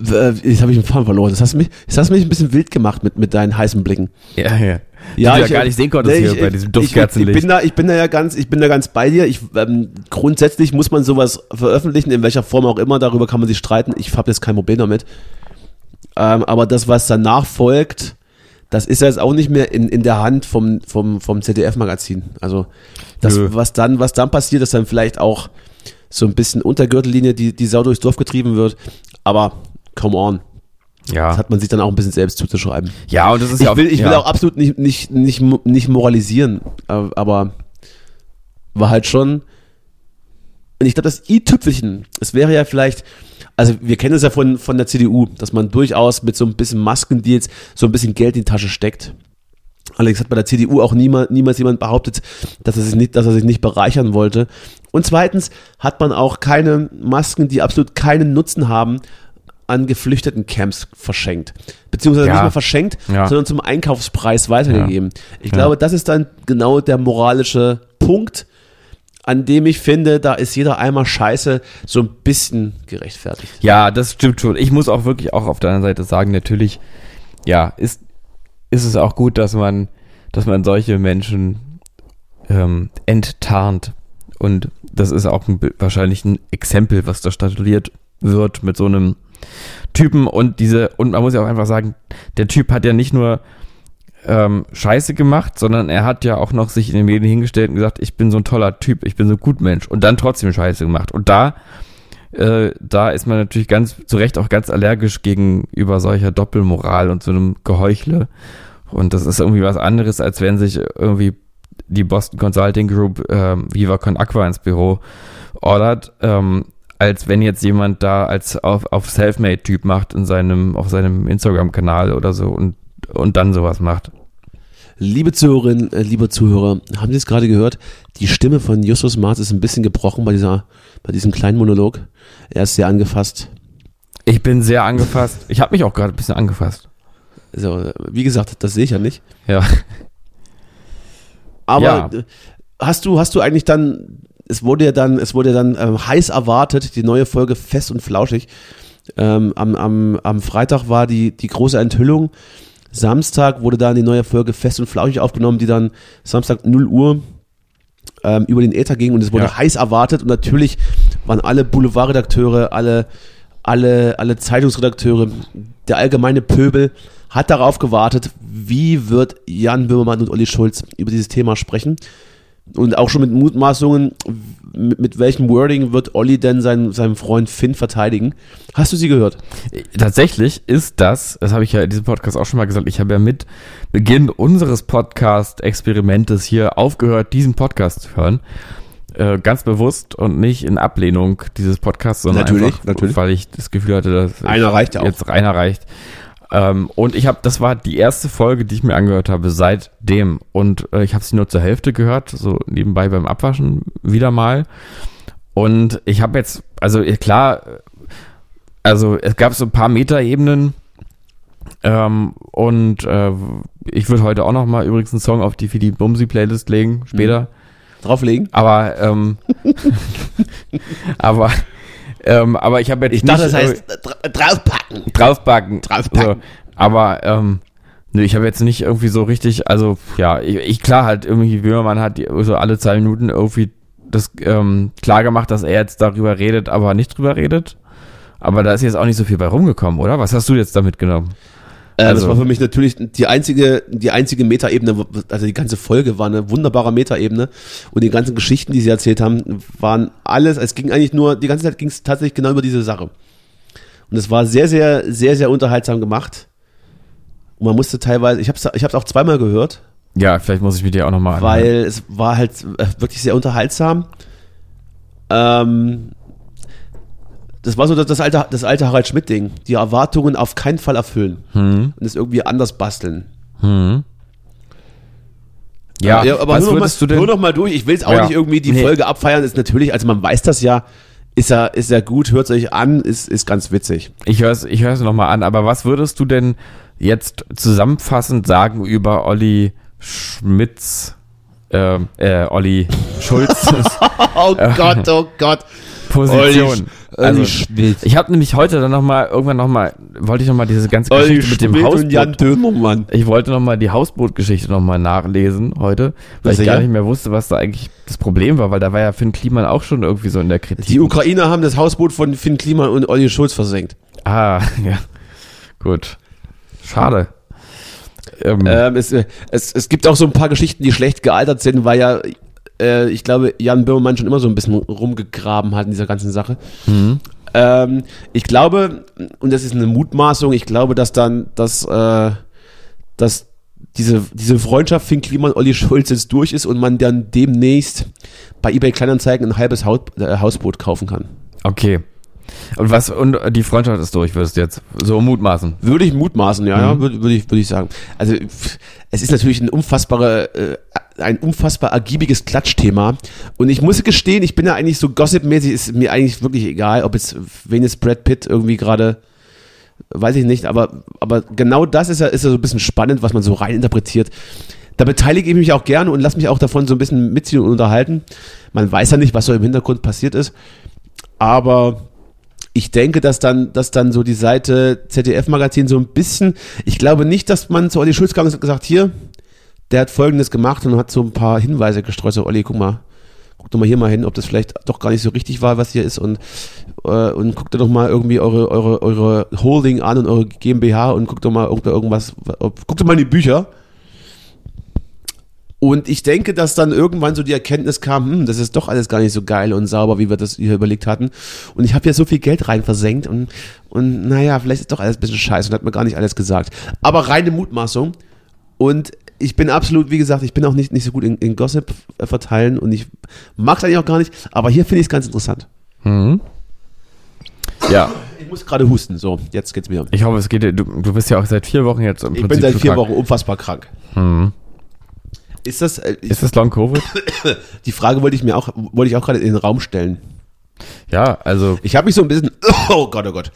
Äh, Jetzt habe ich den Faden verloren. Das hast, mich, das hast mich ein bisschen wild gemacht mit, mit deinen heißen Blicken. Ja, ja. Ja, die ich, du ja gar nicht sehen konntest nee, hier ich, bei diesem ich, Duftkerzenlicht. Ich bin da, ich bin da ja ganz, ich bin da ganz bei dir. Ich, ähm, grundsätzlich muss man sowas veröffentlichen, in welcher Form auch immer. Darüber kann man sich streiten. Ich habe jetzt kein Problem damit. Ähm, aber das, was danach folgt, das ist ja jetzt auch nicht mehr in, in der Hand vom, vom, vom ZDF-Magazin. Also das, Nö. was dann, was dann passiert, ist dann vielleicht auch so ein bisschen unter Gürtellinie die, die Sau durchs Dorf getrieben wird. Aber come on. Das ja. hat man sich dann auch ein bisschen selbst zuzuschreiben. Ja, und das ist Ich ja auch, will, ich will ja. auch absolut nicht, nicht, nicht, nicht moralisieren, aber war halt schon. Und ich glaube, das i-Tüpfelchen, es wäre ja vielleicht, also wir kennen es ja von, von der CDU, dass man durchaus mit so ein bisschen Maskendeals so ein bisschen Geld in die Tasche steckt. Allerdings hat bei der CDU auch niemals, niemals jemand behauptet, dass er, sich nicht, dass er sich nicht bereichern wollte. Und zweitens hat man auch keine Masken, die absolut keinen Nutzen haben, an geflüchteten Camps verschenkt. Beziehungsweise Ja. nicht mehr verschenkt, Ja. sondern zum Einkaufspreis weitergegeben. Ich Ja. glaube, das ist dann genau der moralische Punkt, an dem ich finde, da ist jeder einmal Scheiße so ein bisschen gerechtfertigt. Ja, das stimmt schon. Ich muss auch wirklich auch auf der anderen Seite sagen, natürlich, ja, ist, ist es auch gut, dass man, dass man solche Menschen ähm, enttarnt. Und das ist auch ein, wahrscheinlich ein Exempel, was da statuiert wird mit so einem Typen und diese, und man muss ja auch einfach sagen, der Typ hat ja nicht nur ähm, Scheiße gemacht, sondern er hat ja auch noch sich in den Medien hingestellt und gesagt, ich bin so ein toller Typ, ich bin so ein Gutmensch und dann trotzdem Scheiße gemacht. Und da äh, da ist man natürlich ganz zu Recht auch ganz allergisch gegenüber solcher Doppelmoral und so einem Geheuchle Und das ist irgendwie was anderes, als wenn sich irgendwie die Boston Consulting Group ähm, Viva Con Aqua ins Büro ordert, ähm, als wenn jetzt jemand da als auf, auf Selfmade-Typ macht in seinem, auf seinem Instagram-Kanal oder so und, und dann sowas macht. Liebe Zuhörerinnen, äh, liebe Zuhörer, haben Sie es gerade gehört? Die Stimme von Justus Marz ist ein bisschen gebrochen bei dieser, bei diesem kleinen Monolog. Er ist sehr angefasst. Ich bin sehr angefasst. Ich habe mich auch gerade ein bisschen angefasst. So, wie gesagt, das sehe ich ja nicht. Ja. Aber Ja. äh, hast du, hast du eigentlich dann, es wurde ja dann, es wurde ja dann ähm, heiß erwartet, die neue Folge fest und flauschig. Ähm, am, am, am Freitag war die, die große Enthüllung. Samstag wurde dann die neue Folge fest und flauschig aufgenommen, die dann Samstag 0 Uhr ähm, über den Äther ging und es wurde Ja. heiß erwartet und natürlich waren alle Boulevardredakteure, alle, alle, alle Zeitungsredakteure, der allgemeine Pöbel hat darauf gewartet, wie wird Jan Böhmermann und Olli Schulz über dieses Thema sprechen. Und auch schon mit Mutmaßungen, mit, mit welchem Wording wird Olli denn seinen, seinen Freund Finn verteidigen. Hast du sie gehört? Tatsächlich ist das, das habe ich ja in diesem Podcast auch schon mal gesagt, ich habe ja mit Beginn unseres Podcast-Experimentes hier aufgehört, diesen Podcast zu hören. Äh, ganz bewusst und nicht in Ablehnung dieses Podcasts, sondern Natürlich, einfach, natürlich. weil ich das Gefühl hatte, dass Einer reicht ja auch. jetzt einer reicht. Ähm, und ich habe, das war die erste Folge, die ich mir angehört habe seitdem. Und äh, ich habe sie nur zur Hälfte gehört, so nebenbei beim Abwaschen wieder mal. Und ich habe jetzt, also äh, klar, äh, also es gab so ein paar Metaebenen. Ähm, und äh, ich würde heute auch noch mal übrigens einen Song auf die für die Bumsi Playlist legen später. Drauflegen? Aber ähm, <laughs> aber ähm, aber ich habe jetzt Ich dachte, das nicht, heißt dra- draufpacken. draufbacken. Draufpacken. So. Aber ähm, nö, ich habe jetzt nicht irgendwie so richtig, also ja, ich, ich klar halt irgendwie Böhmermann hat die- so alle zwei Minuten irgendwie das ähm, klar gemacht, dass er jetzt darüber redet, aber nicht drüber redet. Aber da ist jetzt auch nicht so viel bei rumgekommen, oder? Was hast du jetzt damit genommen? Äh, das Also- war für mich natürlich die einzige, die einzige Metaebene, also die ganze Folge war eine wunderbare Metaebene und die ganzen Geschichten, die sie erzählt haben, waren alles, es ging eigentlich nur, die ganze Zeit ging es tatsächlich genau über diese Sache. Und es war sehr, sehr, sehr, sehr unterhaltsam gemacht. Und man musste teilweise, ich habe es ich hab's auch zweimal gehört, Ja, vielleicht muss ich mit dir auch nochmal weil es war halt äh, wirklich sehr unterhaltsam. Ähm, das war so das, das alte, das alte Harald Schmidt-Ding. Die Erwartungen auf keinen Fall erfüllen Hm, und es irgendwie anders basteln. hm. Ja, aber was noch würdest mal, du denn? Hör noch mal durch. Ich will es auch Ja. nicht irgendwie die Nee. Folge abfeiern. Ist natürlich, also man weiß das ja. Ist ja, ist ja gut, hört euch an, ist, ist ganz witzig. Ich höre es ich hör's nochmal an, aber was würdest du denn jetzt zusammenfassend sagen über Olli Schmidts, äh, äh, Olli Schulz <laughs> Oh Gott, oh Gott. Position? Also, ich habe nämlich heute dann nochmal, irgendwann nochmal, wollte ich nochmal diese ganze Olli Geschichte mit dem Jan Hausboot. Böhmermann. Ich wollte nochmal die Hausbootgeschichte nochmal nachlesen heute, weil ich Sicher? gar nicht mehr wusste, was da eigentlich das Problem war, weil da war ja Finn Kliman auch schon irgendwie so in der Kritik. Die Ukrainer haben das Hausboot von Finn Kliman und Olli Schulz versenkt. ah, <laughs> ja. Gut. Schade. Ähm, Ähm, es, äh, es, es gibt auch so ein paar Geschichten, die schlecht gealtert sind, weil ja, äh, ich glaube, Jan Böhmermann schon immer so ein bisschen rumgegraben hat in dieser ganzen Sache. mhm. Ähm, ich glaube, und das ist eine Mutmaßung, ich glaube, dass dann, dass, äh, dass diese, diese Freundschaft Finn Kliman Olli Schulz jetzt durch ist und man dann demnächst bei eBay Kleinanzeigen ein halbes Haus, äh, Hausboot kaufen kann. Okay. Und was, und die Freundschaft ist durch, würdest du jetzt so mutmaßen? Würde ich mutmaßen, ja, ja würde, würde ich, würde ich sagen. Also es ist natürlich ein unfassbare, äh, ein unfassbar ergiebiges Klatschthema. Und ich muss gestehen, ich bin ja eigentlich so gossipmäßig, ist mir eigentlich wirklich egal, ob jetzt wen jetzt Brad Pitt irgendwie gerade, weiß ich nicht, aber, aber genau das ist ja, ist ja so ein bisschen spannend, was man so rein interpretiert. Da beteilige ich mich auch gerne und lasse mich auch davon so ein bisschen mitziehen und unterhalten. Man weiß ja nicht, was so im Hintergrund passiert ist. Aber ich denke, dass dann, dass dann so die Seite ZDF-Magazin so ein bisschen, ich glaube nicht, dass man zu Olli Schulz gegangen ist und gesagt, hier, der hat Folgendes gemacht und hat so ein paar Hinweise gestreut, so Olli, guck mal, guck doch mal hier mal hin, ob das vielleicht doch gar nicht so richtig war, was hier ist und, äh, und guckt doch mal irgendwie eure, eure, eure Holding an und eure GmbH und guckt doch mal irgend- irgendwas, ob, guckt doch mal in die Bücher. Und ich denke, dass dann irgendwann so die Erkenntnis kam, hm, das ist doch alles gar nicht so geil und sauber, wie wir das hier überlegt hatten. Und ich habe ja so viel Geld rein versenkt und, und naja, vielleicht ist doch alles ein bisschen scheiße und hat mir gar nicht alles gesagt. Aber reine Mutmaßung. Und ich bin absolut, wie gesagt, ich bin auch nicht, nicht so gut in, in Gossip verteilen und ich mag es eigentlich auch gar nicht, aber hier finde ich es ganz interessant. Mhm. Ja, Ich muss gerade husten, so, jetzt geht's mir. ich hoffe, es geht dir. Du, du bist ja auch seit vier Wochen jetzt im Ich Prinzip bin seit vier krank. Wochen unfassbar krank. Ist das, äh, Ist das Long Covid? <coughs> die Frage wollte ich mir auch, wollte ich auch gerade in den Raum stellen. ja, also. Ich habe mich so ein bisschen, <coughs> oh Gott, oh Gott,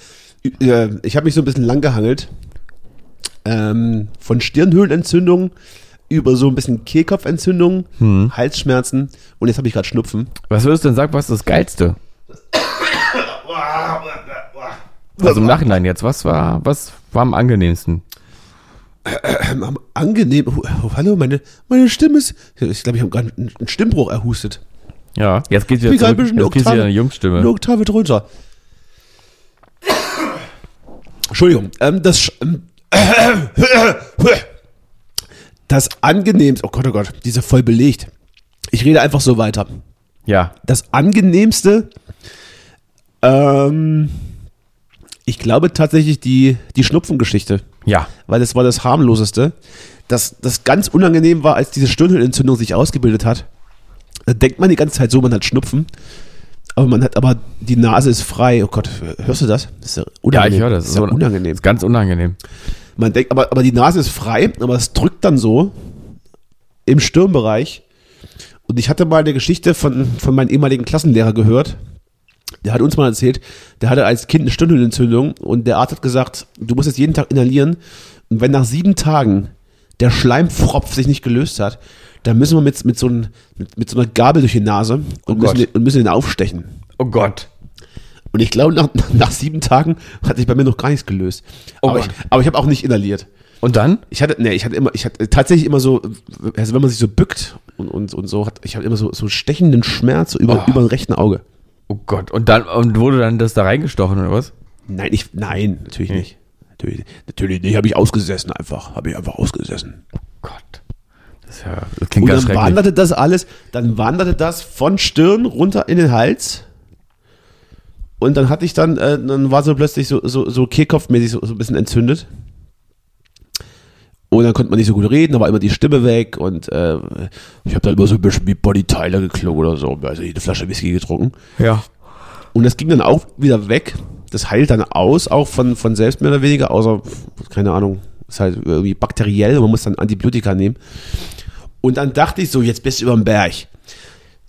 Äh, ich habe mich so ein bisschen langgehangelt ähm, von Stirnhöhlenentzündung über so ein bisschen Kehlkopfentzündung, Halsschmerzen und jetzt habe ich gerade Schnupfen. Was würdest du denn sagen, was ist das Geilste? <coughs> Also im Nachhinein jetzt, was war, was war am angenehmsten? Am angenehm, oh, oh, hallo, meine, meine Stimme ist, ich glaube, ich habe gerade einen einen Stimmbruch erhustet. Ja, jetzt geht's Ich wieder zurück, jetzt geht's wieder Oktave, eine Jungsstimme. eine Oktave drunter. Entschuldigung, ähm, das, ähm, das angenehmste, oh Gott, oh Gott, die ist ja voll belegt. Ich rede einfach so weiter. Ja, Das angenehmste, ähm, ich glaube tatsächlich die, die Schnupfengeschichte, ja. weil das war das harmloseste. Das, das ganz unangenehm war, als diese Stirnhöhlenentzündung sich ausgebildet hat. Da denkt man die ganze Zeit so, man hat Schnupfen. Aber man hat, aber die Nase ist frei. Oh Gott, hörst du das? Das ist ja Ja, unangenehm. ich höre das. Das ist ja unangenehm. Ist ganz unangenehm. Man denkt, aber, aber die Nase ist frei, aber es drückt dann so im Stirnbereich. Und ich hatte mal eine Geschichte von, von meinem ehemaligen Klassenlehrer gehört. Der hat uns mal erzählt, der hatte als Kind eine Stirnhöhlenentzündung und der Arzt hat gesagt, du musst jetzt jeden Tag inhalieren. Und wenn nach sieben Tagen der Schleimfropf sich nicht gelöst hat, dann müssen wir mit, mit, so, ein, mit, mit so einer Gabel durch die Nase und, Gott. müssen, den, und müssen den aufstechen. Oh Gott. Und ich glaube, nach, <laughs> nach sieben Tagen hat sich bei mir noch gar nichts gelöst. Oh aber, ich, aber ich habe auch nicht inhaliert. Und dann? Ich hatte, nee, ich hatte immer, ich hatte tatsächlich immer so, also wenn man sich so bückt und, und, und so, hat, ich hatte immer so, so stechenden Schmerz so über, Oh. über dem rechten Auge. Oh Gott. Und dann, und wurde dann das da reingestochen oder was? Nein, ich, nein, natürlich nicht. Natürlich, natürlich nicht, habe ich ausgesessen einfach, habe ich einfach ausgesessen. Gott. Das ist ja, das klingt Und ganz dann wanderte das alles, dann wanderte das von Stirn runter in den Hals. Und dann hatte ich dann, äh, dann war so plötzlich so, so, so Kehlkopfmäßig so, so ein bisschen entzündet. Und dann konnte man nicht so gut reden, da war immer die Stimme weg und äh, ich habe dann immer so ein bisschen wie Tyler geklungen oder so, also jede Flasche Whisky getrunken. Ja. Und das ging dann auch wieder weg. Das heilt dann aus, auch von, von selbst mehr oder weniger, außer, keine Ahnung, ist halt irgendwie bakteriell, man muss dann Antibiotika nehmen. Und dann dachte ich so, jetzt bist du über den Berg.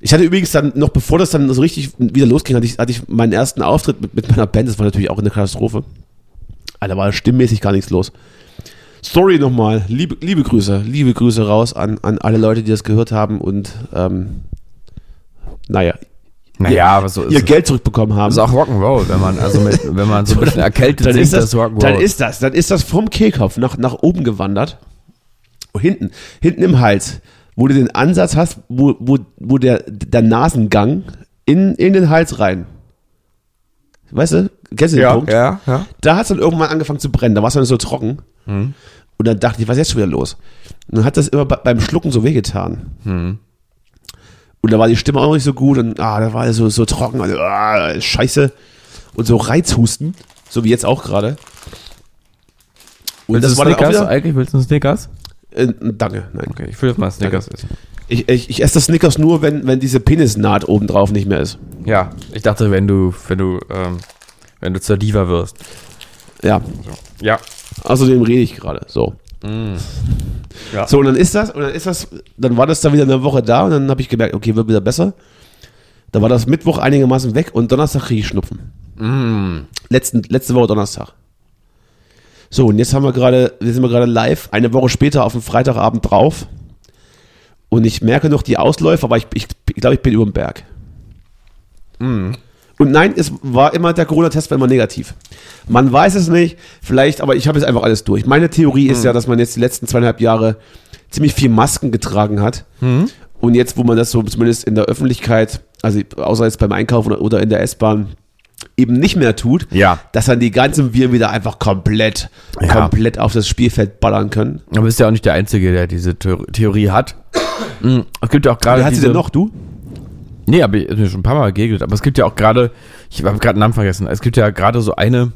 Ich hatte übrigens dann, noch bevor das dann so richtig wieder losging, hatte ich, hatte ich meinen ersten Auftritt mit, mit meiner Band, das war natürlich auch eine Katastrophe. Alter, war stimmmäßig gar nichts los. Story nochmal, liebe, liebe Grüße, liebe Grüße raus an, an alle Leute, die das gehört haben und ähm, naja, Naja, aber so ihr ist Geld zurückbekommen haben. ist auch Rock'n'Roll, wenn man, also mit, wenn man so ein <laughs> bisschen erkältet dann ist das, das Rock'n'Roll. dann ist das, dann ist das vom Kehlkopf nach, nach oben gewandert. Und hinten, hinten im Hals, wo du den Ansatz hast, wo, wo, wo der, der Nasengang in, in den Hals rein. Weißt du, kennst du den ja, Punkt? ja, ja. Da hat es dann irgendwann angefangen zu brennen, da war es dann so trocken. Mhm. Und dann dachte ich, was ist jetzt schon wieder los? Und dann hat das immer be- beim Schlucken so wehgetan. Mhm. Und da war die Stimme auch noch nicht so gut und ah, da war alles so, so trocken, also ah, scheiße. Und so Reizhusten, so wie jetzt auch gerade. Und Willst das du war dann auch Snickers wieder, eigentlich? Willst du einen Snickers? Äh, danke, nein. Okay, ich will jetzt mal Snickers essen. Ich, ich, ich esse das Snickers nur, wenn, wenn diese Penisnaht oben drauf nicht mehr ist. Ja, ich dachte, wenn du, wenn du, ähm, wenn du zur Diva wirst. Ja, Ja. außerdem rede ich gerade, so. Ja. So, und dann ist das, und dann ist das, dann war das da wieder eine Woche da und dann habe ich gemerkt, okay, wird wieder besser. Da war das Mittwoch einigermaßen weg und Donnerstag kriege ich Schnupfen. Letzten, letzte Woche Donnerstag. So, und jetzt haben wir gerade, jetzt sind wir gerade live, eine Woche später auf dem Freitagabend drauf. Und ich merke noch die Ausläufe, aber ich, ich, ich glaube, ich bin über dem Berg. Und nein, es war immer, der Corona-Test war immer negativ. Man weiß es nicht, vielleicht, aber ich habe jetzt einfach alles durch. Meine Theorie ist ja, dass man jetzt die letzten zweieinhalb Jahre ziemlich viel Masken getragen hat. Und jetzt, wo man das so zumindest in der Öffentlichkeit, also außer jetzt beim Einkaufen oder in der S-Bahn, eben nicht mehr tut, Ja. dass dann die ganzen Viren wieder einfach komplett, Ja. komplett auf das Spielfeld ballern können. Aber du bist ja auch nicht der Einzige, der diese Theor- Theorie hat. Mhm. Es gibt ja auch gerade Wer hat sie denn noch? Du? Nee, aber ich mir schon ein paar Mal begegnet. Aber es gibt ja auch gerade, ich habe gerade einen Namen vergessen. Es gibt ja gerade so eine,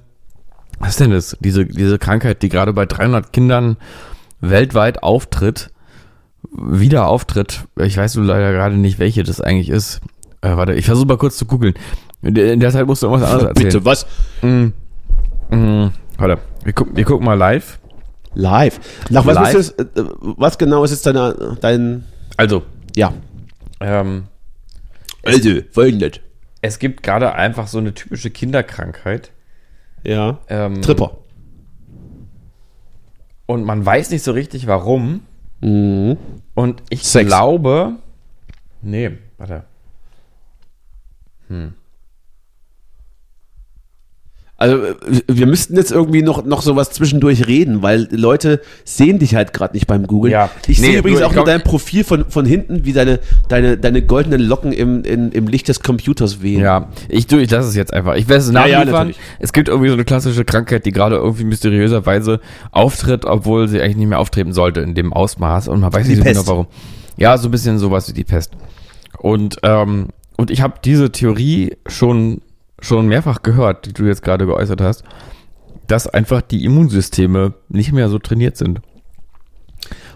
was ist denn das? Diese, diese Krankheit, die gerade bei 300 Kindern weltweit auftritt, wieder auftritt. Ich weiß nur leider gerade nicht, welche das eigentlich ist. Äh, warte, ich versuche mal kurz zu googeln. In der Zeit musst du irgendwas anderes <laughs> erzählen. Bitte, was? Mm, mm, warte, wir, gucken, wir gucken mal live. Live. Nach was, Live? Ist das, äh, was genau ist jetzt deine, dein, Also, ja. ähm, Also, folgendes. es gibt gerade einfach so eine typische Kinderkrankheit. Ja. Ähm, Tripper. Und man weiß nicht so richtig, warum. Mhm. Und ich Sex. glaube. Nee, warte. Also äh, wir müssten jetzt irgendwie noch, noch sowas zwischendurch reden, weil Leute sehen dich halt gerade nicht beim Googlen. Ja. Ich Nee, sehe übrigens nur auch nur dein Profil von, von hinten, wie deine, deine, deine goldenen Locken im, in, im Licht des Computers wehen. Ja, ich, du, ich lasse es jetzt einfach. Ich werde es Ja, ja, nachliefern. natürlich. es gibt irgendwie so eine klassische Krankheit, die gerade irgendwie mysteriöserweise auftritt, obwohl sie eigentlich nicht mehr auftreten sollte in dem Ausmaß. Und man weiß Die nicht Pest. genau warum. Ja, so ein bisschen sowas wie die Pest. Und, ähm, und ich habe diese Theorie schon, schon mehrfach gehört, die du jetzt gerade geäußert hast, dass einfach die Immunsysteme nicht mehr so trainiert sind.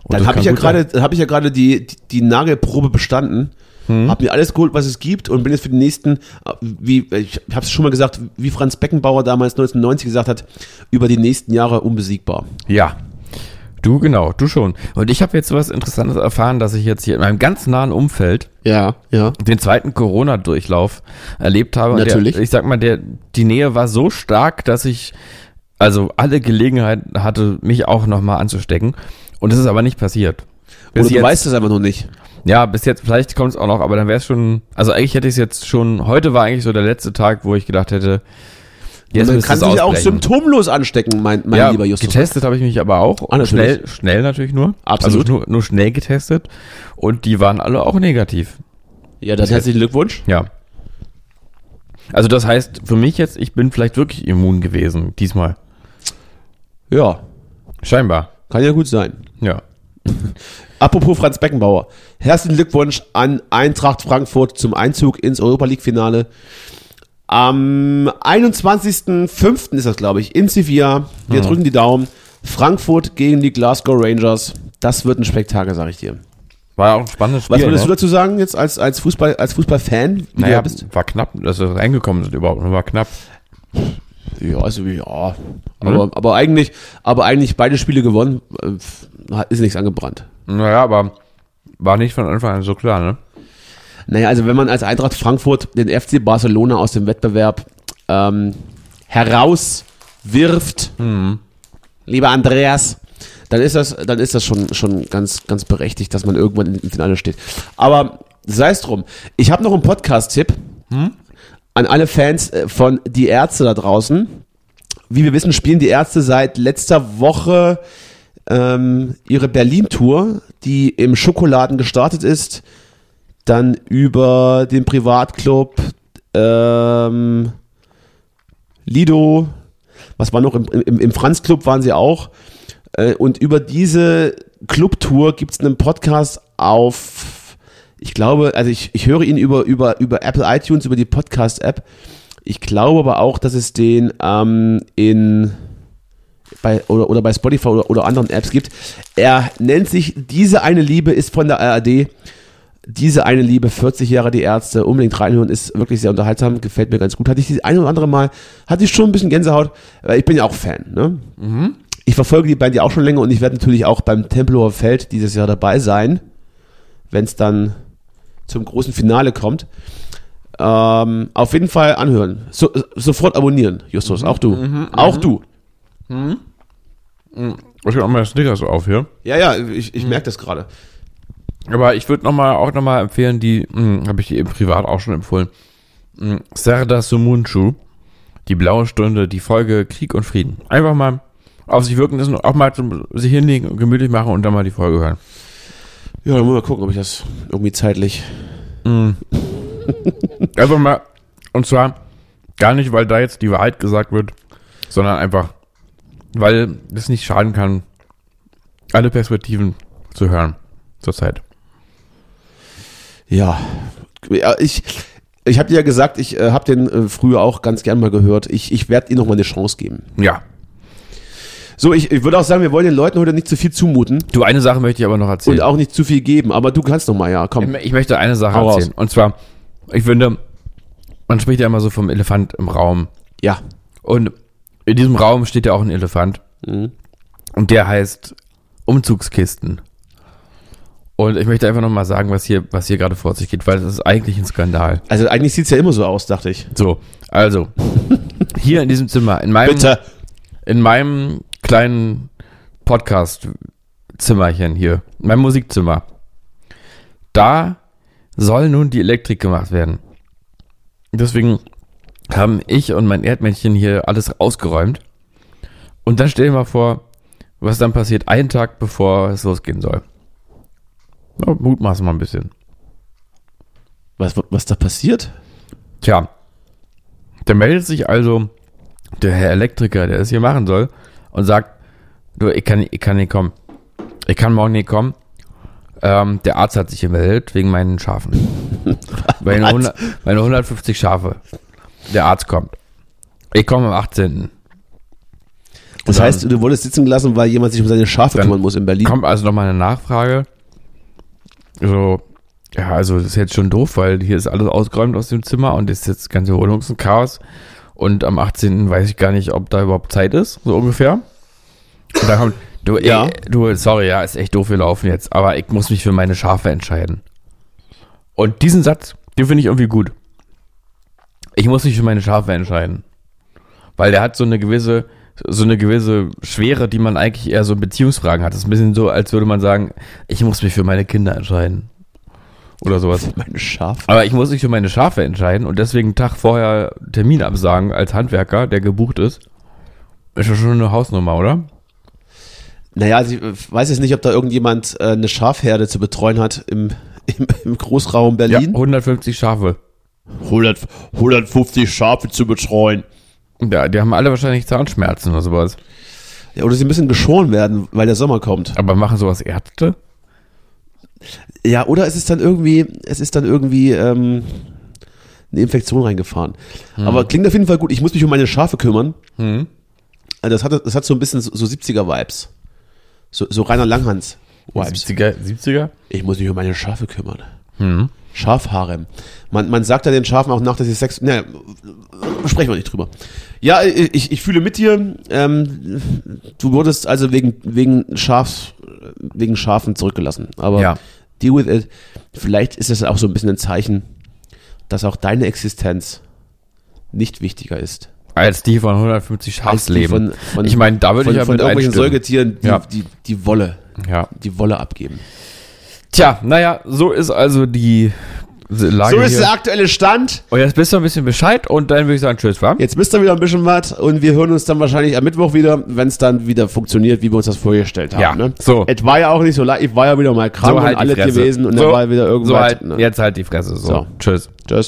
Und Dann habe ich ja habe ich ja gerade die, die, die Nagelprobe bestanden. Hm? Hab mir alles geholt, was es gibt und bin jetzt für die nächsten, wie ich habe es schon mal gesagt, wie Franz Beckenbauer damals 1990 gesagt hat, über die nächsten Jahre unbesiegbar. Ja. Du, genau, du schon. Und ich habe jetzt was Interessantes erfahren, dass ich jetzt hier in meinem ganz nahen Umfeld Ja, ja. den zweiten Corona-Durchlauf erlebt habe. Natürlich. Der, ich sag mal, der, die Nähe war so stark, dass ich also alle Gelegenheit hatte, mich auch nochmal anzustecken. Und es ist aber nicht passiert. Bis Oder du jetzt, weißt es einfach noch nicht. ja, bis jetzt, vielleicht kommt es auch noch, aber dann wäre es schon, also eigentlich hätte ich es jetzt schon, heute war eigentlich so der letzte Tag, wo ich gedacht hätte, jetzt Man kann sich ja auch ausbrechen. symptomlos anstecken, mein, mein ja, lieber Justus. getestet habe ich mich aber auch. Ah, natürlich. schnell, schnell natürlich nur. Absolut. Also nur, nur schnell getestet. Und die waren alle auch negativ. Ja, dann herzlichen Glückwunsch. Ja. Also das heißt, für mich jetzt, ich bin vielleicht wirklich immun gewesen, diesmal. Ja, Scheinbar. kann ja gut sein. Ja. <laughs> Apropos Franz Beckenbauer. Herzlichen Glückwunsch an Eintracht Frankfurt zum Einzug ins Europa League Finale. Am 21.05. ist das, glaube ich, in Sevilla. Wir drücken die Daumen. Frankfurt gegen die Glasgow Rangers. Das wird ein Spektakel, sag ich dir. War ja auch ein spannendes Spiel. Was würdest ne? du dazu sagen, jetzt als, als Fußball, als Fußballfan? Naja, ja bist? war knapp, dass wir reingekommen sind überhaupt. War knapp. Ja, also, ja. Aber, aber eigentlich, aber eigentlich beide Spiele gewonnen, äh, ist nichts angebrannt. Naja, aber war nicht von Anfang an so klar, ne? Naja, also wenn man als Eintracht Frankfurt den FC Barcelona aus dem Wettbewerb ähm, herauswirft, lieber Andreas, dann ist das, dann ist das schon, schon ganz, ganz berechtigt, dass man irgendwann im Finale steht. Aber sei es drum. Ich habe noch einen Podcast-Tipp an alle Fans äh, von Die Ärzte da draußen. Wie wir wissen, spielen die Ärzte seit letzter Woche ähm, ihre Berlin-Tour, die im Schokoladen gestartet ist dann über den Privatclub ähm, Lido, was war noch, im, im, im Franz-Club waren sie auch. Äh, und über diese Clubtour gibt es einen Podcast auf, ich glaube, also ich, ich höre ihn über, über, über Apple iTunes, über die Podcast-App. Ich glaube aber auch, dass es den ähm, in bei, oder, oder bei Spotify oder, oder anderen Apps gibt. Er nennt sich Diese eine Liebe ist von der ARD. Diese eine Liebe, 40 Jahre die Ärzte, unbedingt reinhören, ist wirklich sehr unterhaltsam, gefällt mir ganz gut. Hatte ich die ein oder andere Mal, hatte ich schon ein bisschen Gänsehaut, weil ich bin ja auch Fan. Ne? Ich verfolge die Band ja auch schon länger und ich werde natürlich auch beim Tempelhofer Feld dieses Jahr dabei sein, wenn es dann zum großen Finale kommt. Ähm, auf jeden Fall anhören. So, sofort abonnieren, Justus, auch du. auch du. Ich auch mal Snickers so auf hier. Ja, ja, ich, ich merke das gerade. Aber ich würde noch mal, auch nochmal empfehlen, die, habe ich eben privat auch schon empfohlen, mh, Serda Sumunchu, die blaue Stunde, die Folge Krieg und Frieden. Einfach mal auf sich wirken lassen, auch mal zum, sich hinlegen und gemütlich machen und dann mal die Folge hören. Ja, dann muss mal gucken, ob ich das irgendwie zeitlich. <laughs> Einfach mal, und zwar gar nicht, weil da jetzt die Wahrheit gesagt wird, sondern einfach, weil es nicht schaden kann, alle Perspektiven zu hören zurzeit. Ja. ich ich habe dir ja gesagt, ich äh, habe den äh, früher auch ganz gern mal gehört. Ich, ich werde ihm noch mal eine Chance geben. Ja. So, ich, ich würde auch sagen, wir wollen den Leuten heute nicht zu viel zumuten Du, eine Sache möchte ich aber noch erzählen. und auch nicht zu viel geben, aber du kannst noch mal, ja, komm. Ich möchte eine Sache Hau raus. erzählen. Und zwar, ich finde, man spricht ja immer so vom Elefant im Raum. Ja. Und in diesem Raum steht ja auch ein Elefant. Mhm. Und der heißt Umzugskisten. Und ich möchte einfach nochmal sagen, was hier, was hier gerade vor sich geht, weil das ist eigentlich ein Skandal. Also eigentlich sieht's ja immer so aus, dachte ich. So, also, <laughs> hier in diesem Zimmer, in meinem, Bitte. in meinem kleinen Podcast-Zimmerchen hier, in meinem Musikzimmer, da soll nun die Elektrik gemacht werden. Deswegen haben ich und mein Erdmännchen hier alles ausgeräumt. Und dann stell dir mal vor, was dann passiert, einen Tag bevor es losgehen soll. Ja, mutmaßen mal ein bisschen. Was, was da passiert? Tja, da meldet sich also der Herr Elektriker, der es hier machen soll, und sagt, du, ich kann, ich kann nicht kommen. Ich kann morgen nicht kommen. Ähm, der Arzt hat sich gemeldet wegen meinen Schafen. <laughs> meine, 100, meine 150 Schafe. Der Arzt kommt. Ich komme am 18. Das heißt, du wurdest sitzen gelassen, weil jemand sich um seine Schafe kümmern muss in Berlin. Kommt also nochmal eine Nachfrage. So, ja, also das ist jetzt schon doof, weil hier ist alles ausgeräumt aus dem Zimmer und ist jetzt ganze Wohnung ist ein Chaos. Und am 18. weiß ich gar nicht, ob da überhaupt Zeit ist, so ungefähr. Und da kommt, du, Ja. ey, du, sorry, ja, ist echt doof gelaufen jetzt, aber ich muss mich für meine Schafe entscheiden. Und diesen Satz, den finde ich irgendwie gut. Ich muss mich für meine Schafe entscheiden. Weil der hat so eine gewisse, so eine gewisse Schwere, die man eigentlich eher so in Beziehungsfragen hat. Das ist ein bisschen so, als würde man sagen, ich muss mich für meine Kinder entscheiden. Oder sowas. Meine Schafe. Aber ich muss mich für meine Schafe entscheiden und deswegen einen Tag vorher Termin absagen als Handwerker, der gebucht ist. Ist ja schon eine Hausnummer, oder? Naja, also ich äh, weiß jetzt nicht, ob da irgendjemand äh, eine Schafherde zu betreuen hat im, <laughs> im, im Großraum Ja, Berlin. 150 Schafe. 100, 150 Schafe zu betreuen. Ja, die haben alle wahrscheinlich Zahnschmerzen oder sowas. Ja, oder sie müssen geschoren werden, weil der Sommer kommt. Aber machen sowas Ärzte? Ja, oder es ist dann irgendwie, es ist dann irgendwie ähm, eine Infektion reingefahren. Aber klingt auf jeden Fall gut. Ich muss mich um meine Schafe kümmern. Hm. Also das hat, das hat so ein bisschen so, so 70er-Vibes. So, so Rainer Langhans-Vibes. 70er? 70er? Ich muss mich um meine Schafe kümmern. Hm. Schafharem. Man, man sagt ja den Schafen auch nach, dass sie Sex. Ne, sprechen wir nicht drüber. Ja, ich, ich fühle mit dir. Ähm, du wurdest also wegen, wegen Schaf, wegen Schafen zurückgelassen. Aber Ja. deal with it. Vielleicht ist es auch so ein bisschen ein Zeichen, dass auch deine Existenz nicht wichtiger ist. Als die von 150 als die Schafsleben. Ich meine, da würde ich ja von mit irgendwelchen einstimmen. Säugetieren, die, Ja. die, die Wolle, Ja. die Wolle abgeben. Tja, naja, so ist also die Lage So ist hier. der aktuelle Stand. Und jetzt bist du ein bisschen Bescheid und dann würde ich sagen, tschüss, wa? Jetzt wisst ihr wieder ein bisschen was und wir hören uns dann wahrscheinlich am Mittwoch wieder, wenn es dann wieder funktioniert, wie wir uns das vorgestellt haben. Ja, ne? so. Es war ja auch nicht so leicht, ich war ja wieder mal krank und die alles Fresse. gewesen und so, dann war wieder irgendwas. So halt, ne? jetzt halt die Fresse. So. So. Tschüss. Tschüss.